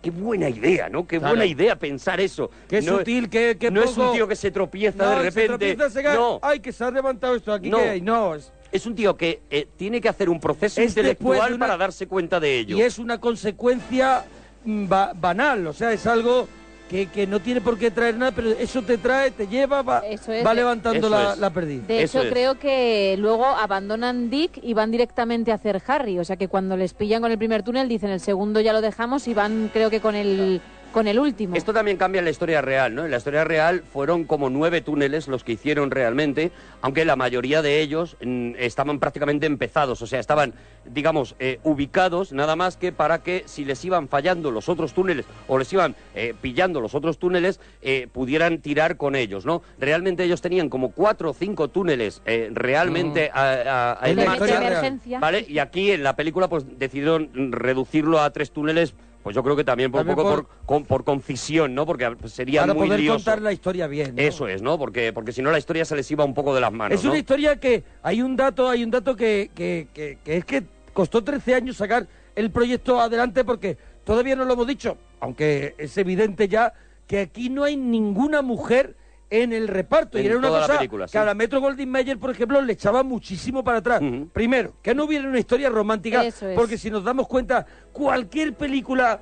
qué buena idea, ¿no? Qué Claro. buena idea pensar eso. Qué no, sutil, qué, qué No es un tío que se tropieza No, de se repente. tropieza, se cae. no, Ay, que se ha levantado esto aquí. No. que hay. no es- es un tío que eh, tiene que hacer un proceso Es intelectual una- para darse cuenta de ello. Y es una consecuencia mm, ba- banal, o sea, es algo que, que no tiene por qué traer nada, pero eso te trae, te lleva, va, Eso es. va levantando Eso la, es. la perdiz. De Eso hecho, es. creo que luego abandonan Dick y van directamente a hacer Harry. O sea que cuando les pillan con el primer túnel, dicen el segundo ya lo dejamos y van, creo que con el, con el último. Esto también cambia en la historia real, ¿no? En la historia real fueron como nueve túneles los que hicieron realmente, aunque la mayoría de ellos mm, estaban prácticamente empezados, o sea, estaban, digamos, eh, ubicados nada más que para que si les iban fallando los otros túneles o les iban eh, pillando los otros túneles, eh, pudieran tirar con ellos, ¿no? Realmente ellos tenían como cuatro o cinco túneles eh, realmente a, a- a- de, real. emergencia. ¿Vale? Y aquí en la película pues decidieron reducirlo a tres túneles, pues yo creo que también por También poco por- por, con- por concisión, ¿no? Porque sería Para muy poder lioso. contar la historia bien. ¿no? Eso es, ¿no? Porque, porque si no la historia se les iba un poco de las manos, Es ¿no? una historia que hay un dato, hay un dato que, que, que- que es que costó 13 años sacar el proyecto adelante porque todavía no lo hemos dicho, aunque es evidente ya que aquí no hay ninguna mujer en el reparto y En era una cosa película, sí. que a la Metro Goldwyn Mayer, por ejemplo, le echaba muchísimo para atrás. Primero, que no hubiera una historia romántica, Eso es. porque si nos damos cuenta, cualquier película,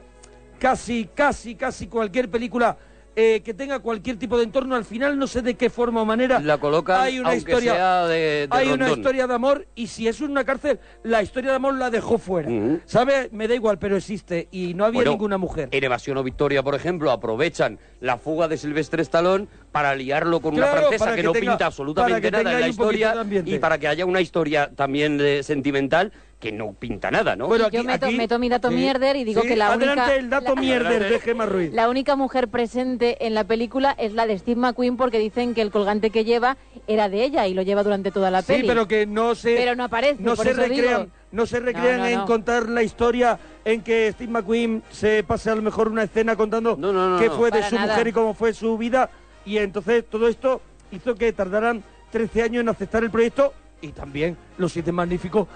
casi, casi, casi cualquier película eh, que tenga cualquier tipo de entorno, al final no sé de qué forma o manera La colocan, hay una aunque historia sea de, de hay una historia de amor y si es una cárcel, la historia de amor la dejó fuera. ¿Sabe? Me da igual, pero existe y no había Bueno, ninguna mujer. En Evasión o Victoria, por ejemplo, aprovechan la fuga de Silvestre Stallone para liarlo con Claro, una francesa que, que no tenga- pinta absolutamente nada en la historia de y para que haya una historia también eh, sentimental que no pinta nada, ¿no? Bueno, yo meto- meto mi dato sí, mierder y digo sí, que la adelante única- el dato la- mierder de Gemma Ruiz. La única mujer presente en la película es la de Steve McQueen porque dicen que el colgante que lleva era de ella y lo lleva durante toda la Sí, peli. pero que no se Pero no aparece, no por se eso digo. recrean, no se recrean No, no, en no. contar la historia en que Steve McQueen se pase a lo mejor una escena contando No, no, no, qué no. fue de su nada. mujer y cómo fue su vida y entonces todo esto hizo que tardaran 13 años en aceptar el proyecto y también Los Siete Magníficos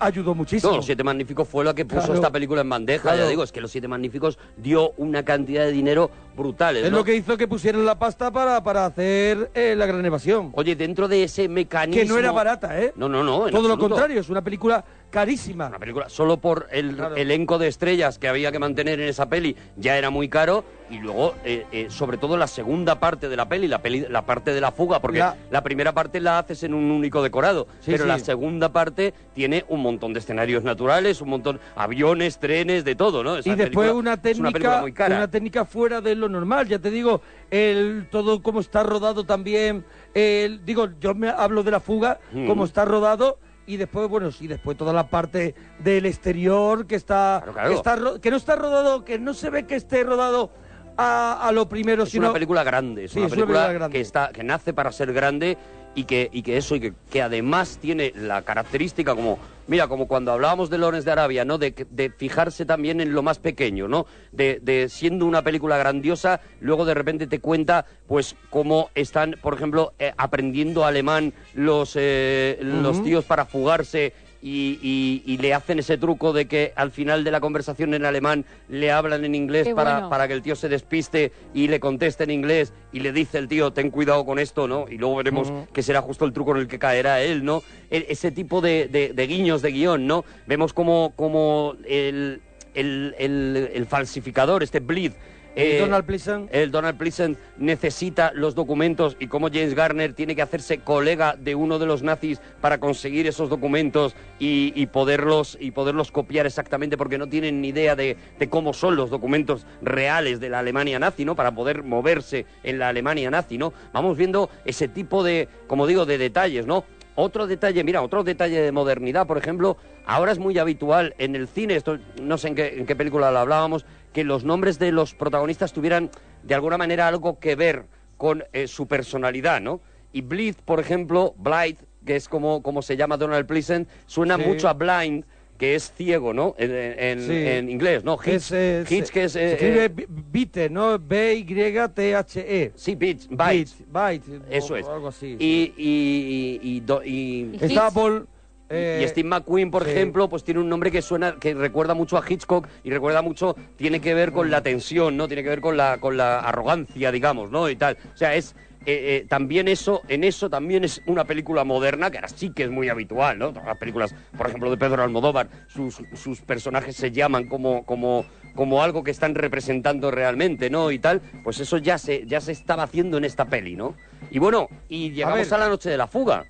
ayudó muchísimo. No, Los Siete Magníficos fue lo que puso Claro. esta película en bandeja. Claro. Ya digo, es que Los Siete Magníficos dio una cantidad de dinero brutal. Es ¿no? lo que hizo que pusieran la pasta para, para hacer eh, la gran evasión. Oye, dentro de ese mecanismo... Que no era barata, ¿eh? No, no, no. Todo lo absoluto. contrario, es una película carísima. Una película, solo por el Claro. elenco de estrellas que había que mantener en esa peli ya era muy caro y luego, eh, eh, sobre todo la segunda parte de la peli, la peli, la parte de la fuga, porque La- la, primera parte la haces en un único decorado, Sí, pero sí. la segunda parte tiene un montón de escenarios naturales, un montón, aviones, trenes, de todo, ¿no? Esa y después película una es una técnica muy cara. una técnica fuera de lo normal ya te digo el todo cómo está rodado también el digo yo me hablo de la fuga Mm. cómo está rodado y después bueno sí después toda la parte del exterior que está, Claro, claro. que está que no está rodado que no se ve que esté rodado a, a lo primero Es sino una película grande, es Sí, una es una película, película grande. que está que nace para ser grande y que y que eso y que, que además tiene la característica como mira como cuando hablábamos de Lawrence de Arabia, ¿no? De, de fijarse también en lo más pequeño, ¿no? De, de siendo una película grandiosa, luego de repente te cuenta pues cómo están, por ejemplo, eh, aprendiendo alemán los eh, los tíos para fugarse y, y- y le hacen ese truco de que al final de la conversación en alemán le hablan en inglés Qué para, bueno. para que el tío se despiste y le conteste en inglés y le dice el tío, ten cuidado con esto, ¿no? Y luego veremos que será justo el truco en el que caerá él, ¿no? E- ese tipo de, de- de guiños de guion, ¿no? Vemos como, como el, el, el- el falsificador, este Bleed, eh, Donald Pleasant. el Donald Pleasant necesita los documentos y como James Garner tiene que hacerse colega de uno de los nazis para conseguir esos documentos y, y poderlos y poderlos copiar exactamente porque no tienen ni idea de, de cómo son los documentos reales de la Alemania nazi, ¿no? Para poder moverse en la Alemania nazi, ¿no? Vamos viendo ese tipo de, como digo, de detalles, ¿no? Otro detalle, mira, otro detalle de modernidad, por ejemplo, ahora es muy habitual en el cine, esto no sé en qué, en qué película lo hablábamos, que los nombres de los protagonistas tuvieran de alguna manera algo que ver con eh, su personalidad, ¿no? Y Bleed, por ejemplo, Blind, que es como, como se llama Donald Pleasant, suena Sí. mucho a Blind, que es ciego, ¿no? En, en- Sí. en inglés, ¿no? Hitch, Es, eh, Hitch, que es... se eh, escribe eh, Bite, ¿no? B-Y-T-H-E. sí, Bite. Bite. Eso o es. Algo así. Y, y, y, y do- y- Y Está Hitch. Paul... eh, y Steve McQueen, por sí. ejemplo, pues tiene un nombre que suena, que recuerda mucho a Hitchcock y recuerda mucho, tiene que ver con la tensión, ¿no? Tiene que ver con la, con la arrogancia, digamos, ¿no? Y tal. O sea, es eh, eh, también eso, en eso también es una película moderna, que ahora sí que es muy habitual, ¿no? Todas las películas, por ejemplo, de Pedro Almodóvar, sus, sus personajes se llaman como, como, como algo que están representando realmente, ¿no? Y tal, pues eso ya se, ya se estaba haciendo en esta peli, ¿no? Y bueno, y llegamos a la noche de la fuga.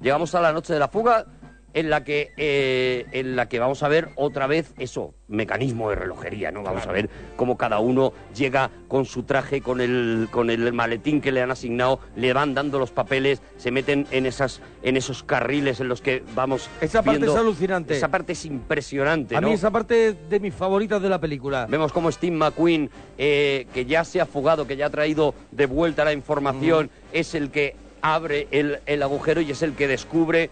Llegamos a la noche de la fuga en la que eh, en la que vamos a ver otra vez eso mecanismo de relojería no vamos a ver cómo cada uno llega con su traje con el con el maletín que le han asignado le van dando los papeles se meten en esas en esos carriles en los que vamos Esa parte viendo- es alucinante. esa parte es impresionante A ¿no? mí esa parte es de mis favoritas de la película. Vemos como Steve McQueen, eh, que ya se ha fugado, que ya ha traído de vuelta la información, es el que abre el, el agujero y es el que descubre,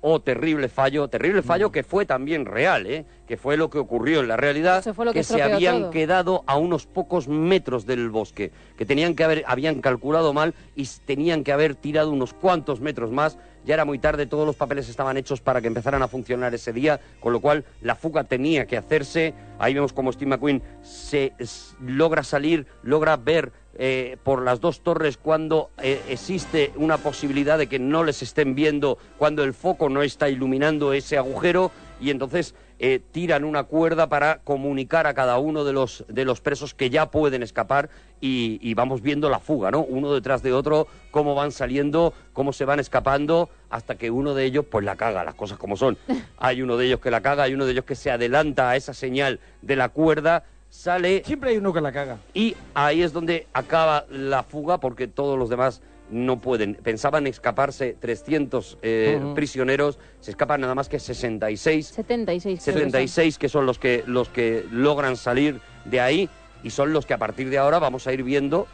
oh, terrible fallo, terrible fallo que fue también real, ¿eh? que fue lo que ocurrió en la realidad, fue lo que se habían todo. quedado a unos pocos metros del bosque, que tenían que haber, habían calculado mal y tenían que haber tirado unos cuantos metros más. Ya era muy tarde, todos los papeles estaban hechos para que empezaran a funcionar ese día, con lo cual la fuga tenía que hacerse. Ahí vemos como Steve McQueen se logra salir, logra ver eh, por las dos torres cuando eh, existe una posibilidad de que no les estén viendo, cuando el foco no está iluminando ese agujero y entonces eh, tiran una cuerda para comunicar a cada uno de los, de los presos que ya pueden escapar y, y vamos viendo la fuga, ¿no? Uno detrás de otro, cómo van saliendo, cómo se van escapando, hasta que uno de ellos pues la caga, las cosas como son. Hay uno de ellos que la caga, hay uno de ellos que se adelanta a esa señal de la cuerda, sale Siempre hay uno que la caga. y ahí es donde acaba la fuga porque todos los demás no pueden. Pensaban escaparse 300 eh, prisioneros, se escapan nada más que 66. 76. creo que son. 76 que son los que los que logran salir de ahí y son los que a partir de ahora vamos a ir viendo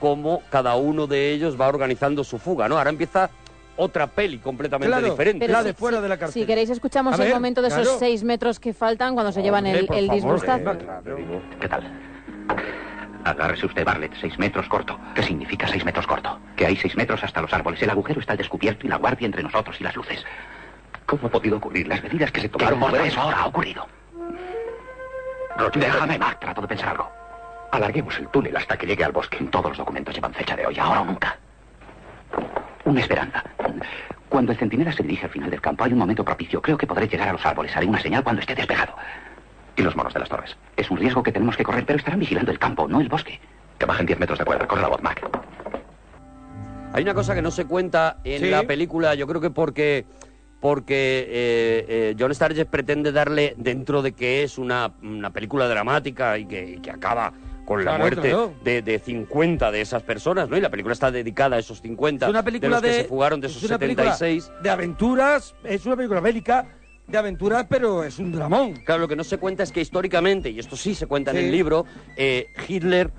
cómo cada uno de ellos va organizando su fuga, ¿no? Ahora empieza otra peli completamente Claro, diferente. Pero La si- de fuera si- de la cárcel. Si queréis, escuchamos ver, el momento de esos claro. seis metros que faltan cuando se llevan Hombre, el, por el disgustazo. eh. ¿Qué tal? Agárrese usted, Bartlett, seis metros corto. ¿Qué significa seis metros corto? Que hay seis metros hasta los árboles. El agujero está al descubierto y la guardia entre nosotros y las luces. ¿Cómo ha podido ocurrir? Las medidas que se tomaron fueron- eso ahora? Ha ocurrido. Déjame, Mac, trato de pensar algo. Alarguemos el túnel hasta que llegue al bosque. Todos los documentos llevan fecha de hoy, ahora o nunca. Una esperanza. Cuando el centinela se dirige al final del campo, hay un momento propicio. Creo que podré llegar a los árboles. Haré una señal cuando esté despejado. ¿Y los monos de las torres? Es un riesgo que tenemos que correr, pero estarán vigilando el campo, no el bosque. Que bajen 10 metros de cuerda. Corre la voz, Mac. Hay una cosa que no se cuenta en Sí. la película, yo creo que porque porque eh, eh, John Sturges pretende darle, dentro de que es una, una película dramática y que, y que acaba con la Claro, muerte claro. de, de 50 de esas personas, ¿no? Y la película está dedicada a esos 50 Es una película de los de, que se fugaron de es esos una película 76. de aventuras, es una película bélica de aventuras, pero es un dramón. Claro, lo que no se cuenta es que históricamente, y esto sí se cuenta en el libro, eh, Hitler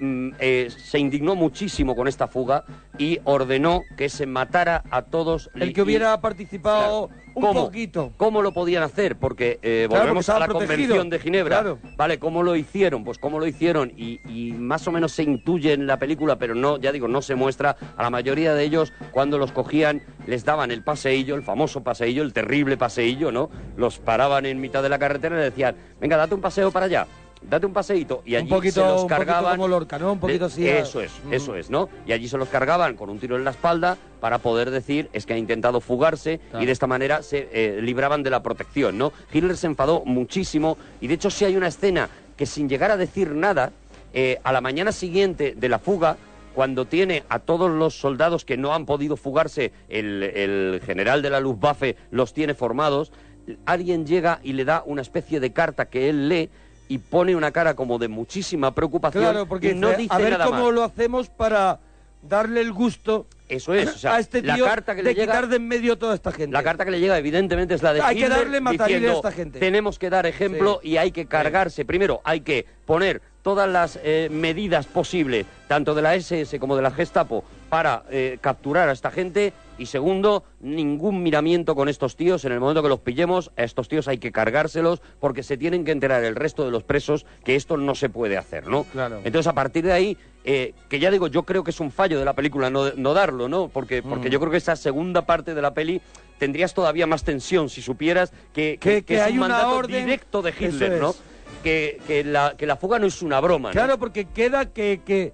eh, se indignó muchísimo con esta fuga y ordenó que se matara a todos. El que hubiera participado Claro. un ¿Cómo? poquito. ¿Cómo lo podían hacer? Porque eh, Claro, volvemos porque a la protegido. Convención de Ginebra. Claro. Vale, ¿cómo lo hicieron? Pues cómo lo hicieron y, y más o menos se intuye en la película, pero no, ya digo, no se muestra. A la mayoría de ellos, cuando los cogían, les daban el paseillo, el famoso paseillo, el terrible paseillo, ¿no? Los paraban en mitad de la carretera y decían, venga, date un paseo para allá. Date un paseíto. Y Un allí poquito- se los un poquito cargaban. como Lorca, ¿no? Un poquito así Eso es, Mm. eso es, ¿no? Y allí se los cargaban con un tiro en la espalda para poder decir es que ha intentado fugarse Claro. y de esta manera se eh, libraban de la protección, ¿no? Hitler se enfadó muchísimo y de hecho sí hay una escena que sin llegar a decir nada, eh, a la mañana siguiente de la fuga, cuando tiene a todos los soldados que no han podido fugarse, el, el general de la Luftwaffe los tiene formados, alguien llega y le da una especie de carta que él lee y pone una cara como de muchísima preocupación Claro, porque y no dice, dice a ver nada cómo más. lo hacemos para darle el gusto Eso es, o sea, a este la tío carta que de le llega quitar de en medio a toda esta gente. La carta que le llega, evidentemente, es la de Hay que darle matarile a diciendo, esta gente. Tenemos que dar ejemplo y hay que cargarse. Primero, hay que poner todas las eh, medidas posibles, tanto de la SS como de la Gestapo, para eh, capturar a esta gente. Y segundo, ningún miramiento con estos tíos. En el momento que los pillemos, a estos tíos hay que cargárselos porque se tienen que enterar el resto de los presos que esto no se puede hacer, ¿no? Claro. Entonces, a partir de ahí, eh, que ya digo, yo creo que es un fallo de la película no, no darlo, ¿no? Porque, porque Mm. yo creo que esa segunda parte de la peli tendrías todavía más tensión si supieras que, Que- que es hay un una mandato orden- directo de Hitler, ¿no? Que, que, la, que la fuga no es una broma, ¿no? Claro, porque queda que, que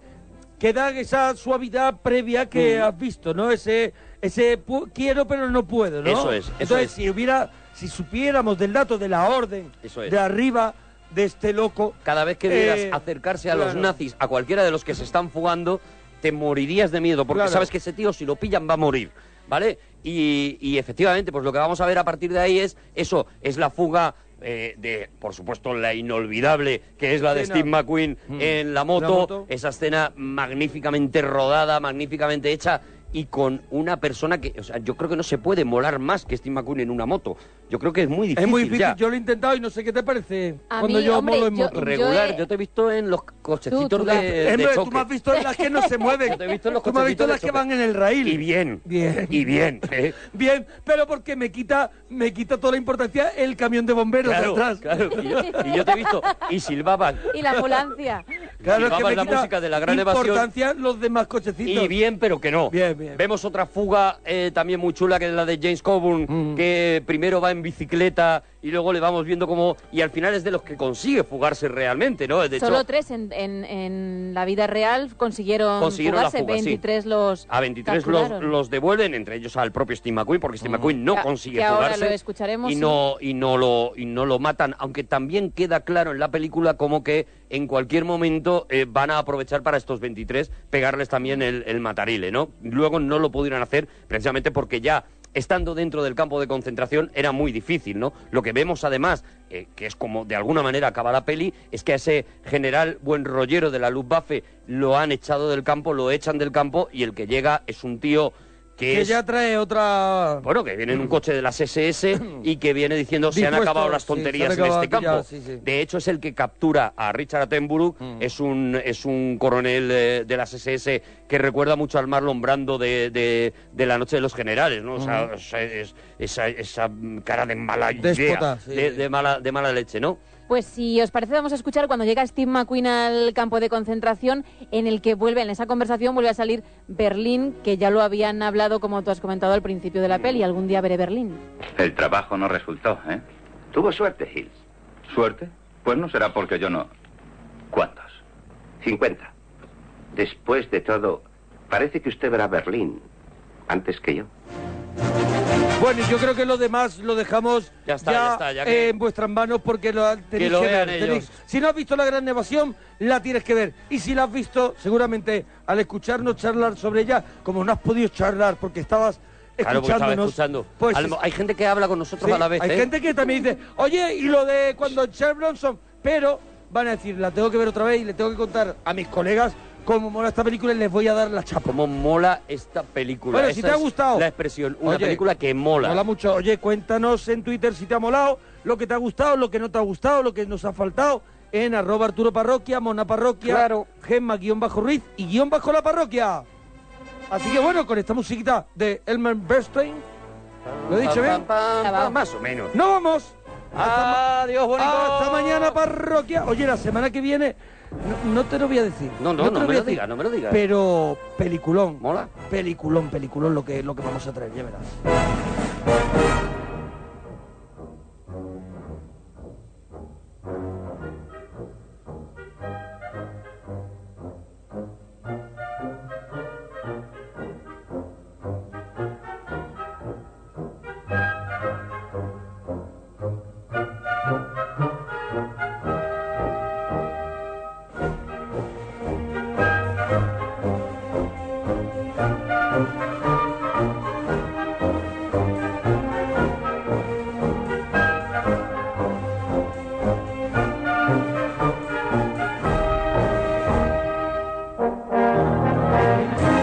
queda esa suavidad previa que Mm. has visto, ¿no? Ese ese quiero pero no puedo, ¿no? Eso es, eso Entonces, es. si hubiera si supiéramos del dato de la orden Eso es. de arriba de este loco, Cada vez que vieras Eh, acercarse a los nazis, a cualquiera de los que se están fugando, te morirías de miedo, porque Claro. sabes que ese tío, si lo pillan, va a morir, ¿vale? Y, y efectivamente, pues lo que vamos a ver a partir de ahí es eso, es la fuga eh, de, por supuesto, la inolvidable, que es la de. Steve McQueen Mm. en la moto, La moto. esa escena magníficamente rodada, magníficamente hecha. Y con una persona que, o sea, yo creo que no se puede molar más que Steve McQueen en una moto. Yo creo que es muy difícil. es muy difícil. ya. Yo lo he intentado y no sé qué te parece A cuando mí, yo hombre, molo en yo- moto. Regular, he- yo te he visto en los cochecitos Tú, tú, de, de Hombre, tú choque. me has visto en las que no se mueven. Yo te he visto en los tú me has visto en las que van en el raíl. Y bien. Bien. Y bien. ¿eh? Bien, pero porque me quita, me quita toda la importancia el camión de bomberos Claro, de atrás. claro. Y yo, y yo te he visto. Y silbaban. Y la ambulancia. Claro, que me la quita música de la gran evasión. importancia los demás cochecitos. Y bien, pero que no. Bien, bien. Vemos otra fuga eh, también muy chula, que es la de James Coburn, Mm. que primero va en bicicleta y luego le vamos viendo cómo... Y al final es de los que consigue fugarse realmente, ¿no? De hecho, Solo tres en, en- en la vida real consiguieron, Consiguieron fugarse, fuga, sí. 23 los A 23 los, los devuelven, entre ellos al propio Steve McQueen, porque Steve McQueen no Que- consigue que ahora fugarse. lo escucharemos, y sí. no y no lo y no lo matan, aunque también queda claro en la película como que en cualquier momento eh, van a aprovechar para estos 23 pegarles también el, matarile, ¿no? Luego no lo pudieron hacer precisamente porque ya estando dentro del campo de concentración era muy difícil, ¿no? Lo que vemos además, eh, que es como de alguna manera acaba la peli, es que a ese general buen rollero de la Luftwaffe lo han echado del campo, lo echan del campo y el que llega es un tío que, que es... ya trae otra... Bueno, que viene en un coche de las SS y que viene diciendo se han acabado las tonterías en este campo. ya, sí, sí. De hecho, es el que captura a Richard Attenborough, es un es un coronel eh, de las SS que recuerda mucho al Marlon Brando de, de, de La Noche de los Generales, ¿no? O sea, o sea, es- esa, esa cara de mala idea, de, de mala, de mala leche, ¿no? Pues si os parece, vamos a escuchar cuando llega Steve McQueen al campo de concentración, en el que vuelve, en esa conversación vuelve a salir Berlín, que ya lo habían hablado, como tú has comentado al principio de la peli. Algún día veré Berlín. El trabajo no resultó, ¿eh? Tuvo suerte, Hills. ¿Suerte? Pues no será porque yo no. ¿Cuántos? 50. Después de todo, parece que usted verá Berlín antes que yo. Bueno, yo creo que lo demás lo dejamos Ya está, ya está, ya que- eh, en vuestras manos porque lo han- tenéis lo que vean ver. ellos. si no has visto La Gran Evasión, la tienes que ver. Y si la has visto, seguramente al escucharnos charlar sobre ella, como no has podido charlar porque estabas Claro, escuchándonos, escuchando. pues hay gente que habla con nosotros Sí, a la vez, hay ¿eh? gente que también dice, oye, y lo de cuando Charles Bronson, pero van a decir, la tengo que ver otra vez y le tengo que contar a mis colegas cómo mola esta película y les voy a dar la chapa. Cómo mola esta película. Bueno, si te ha gustado. La expresión, una Oye, película que mola. Mola mucho. Oye, cuéntanos en Twitter si te ha molado, lo que te ha gustado, lo que no te ha gustado, lo que nos ha faltado, en arroba Arturo Parroquia, Mona Parroquia, Claro. Gemma guion bajo Ruiz y guion bajo la parroquia. Así que bueno, con esta musiquita de Elmer Bernstein, ¿lo he dicho bien? Más o menos. ¡No vamos! Hasta, Adiós, bonito. hasta mañana, parroquia. Oye, la semana que viene, no, no te lo voy a decir. No, no, te no me lo digas, no me lo digas. Pero peliculón. Mola. Peliculón, peliculón lo que, lo que vamos a traer, ya verás.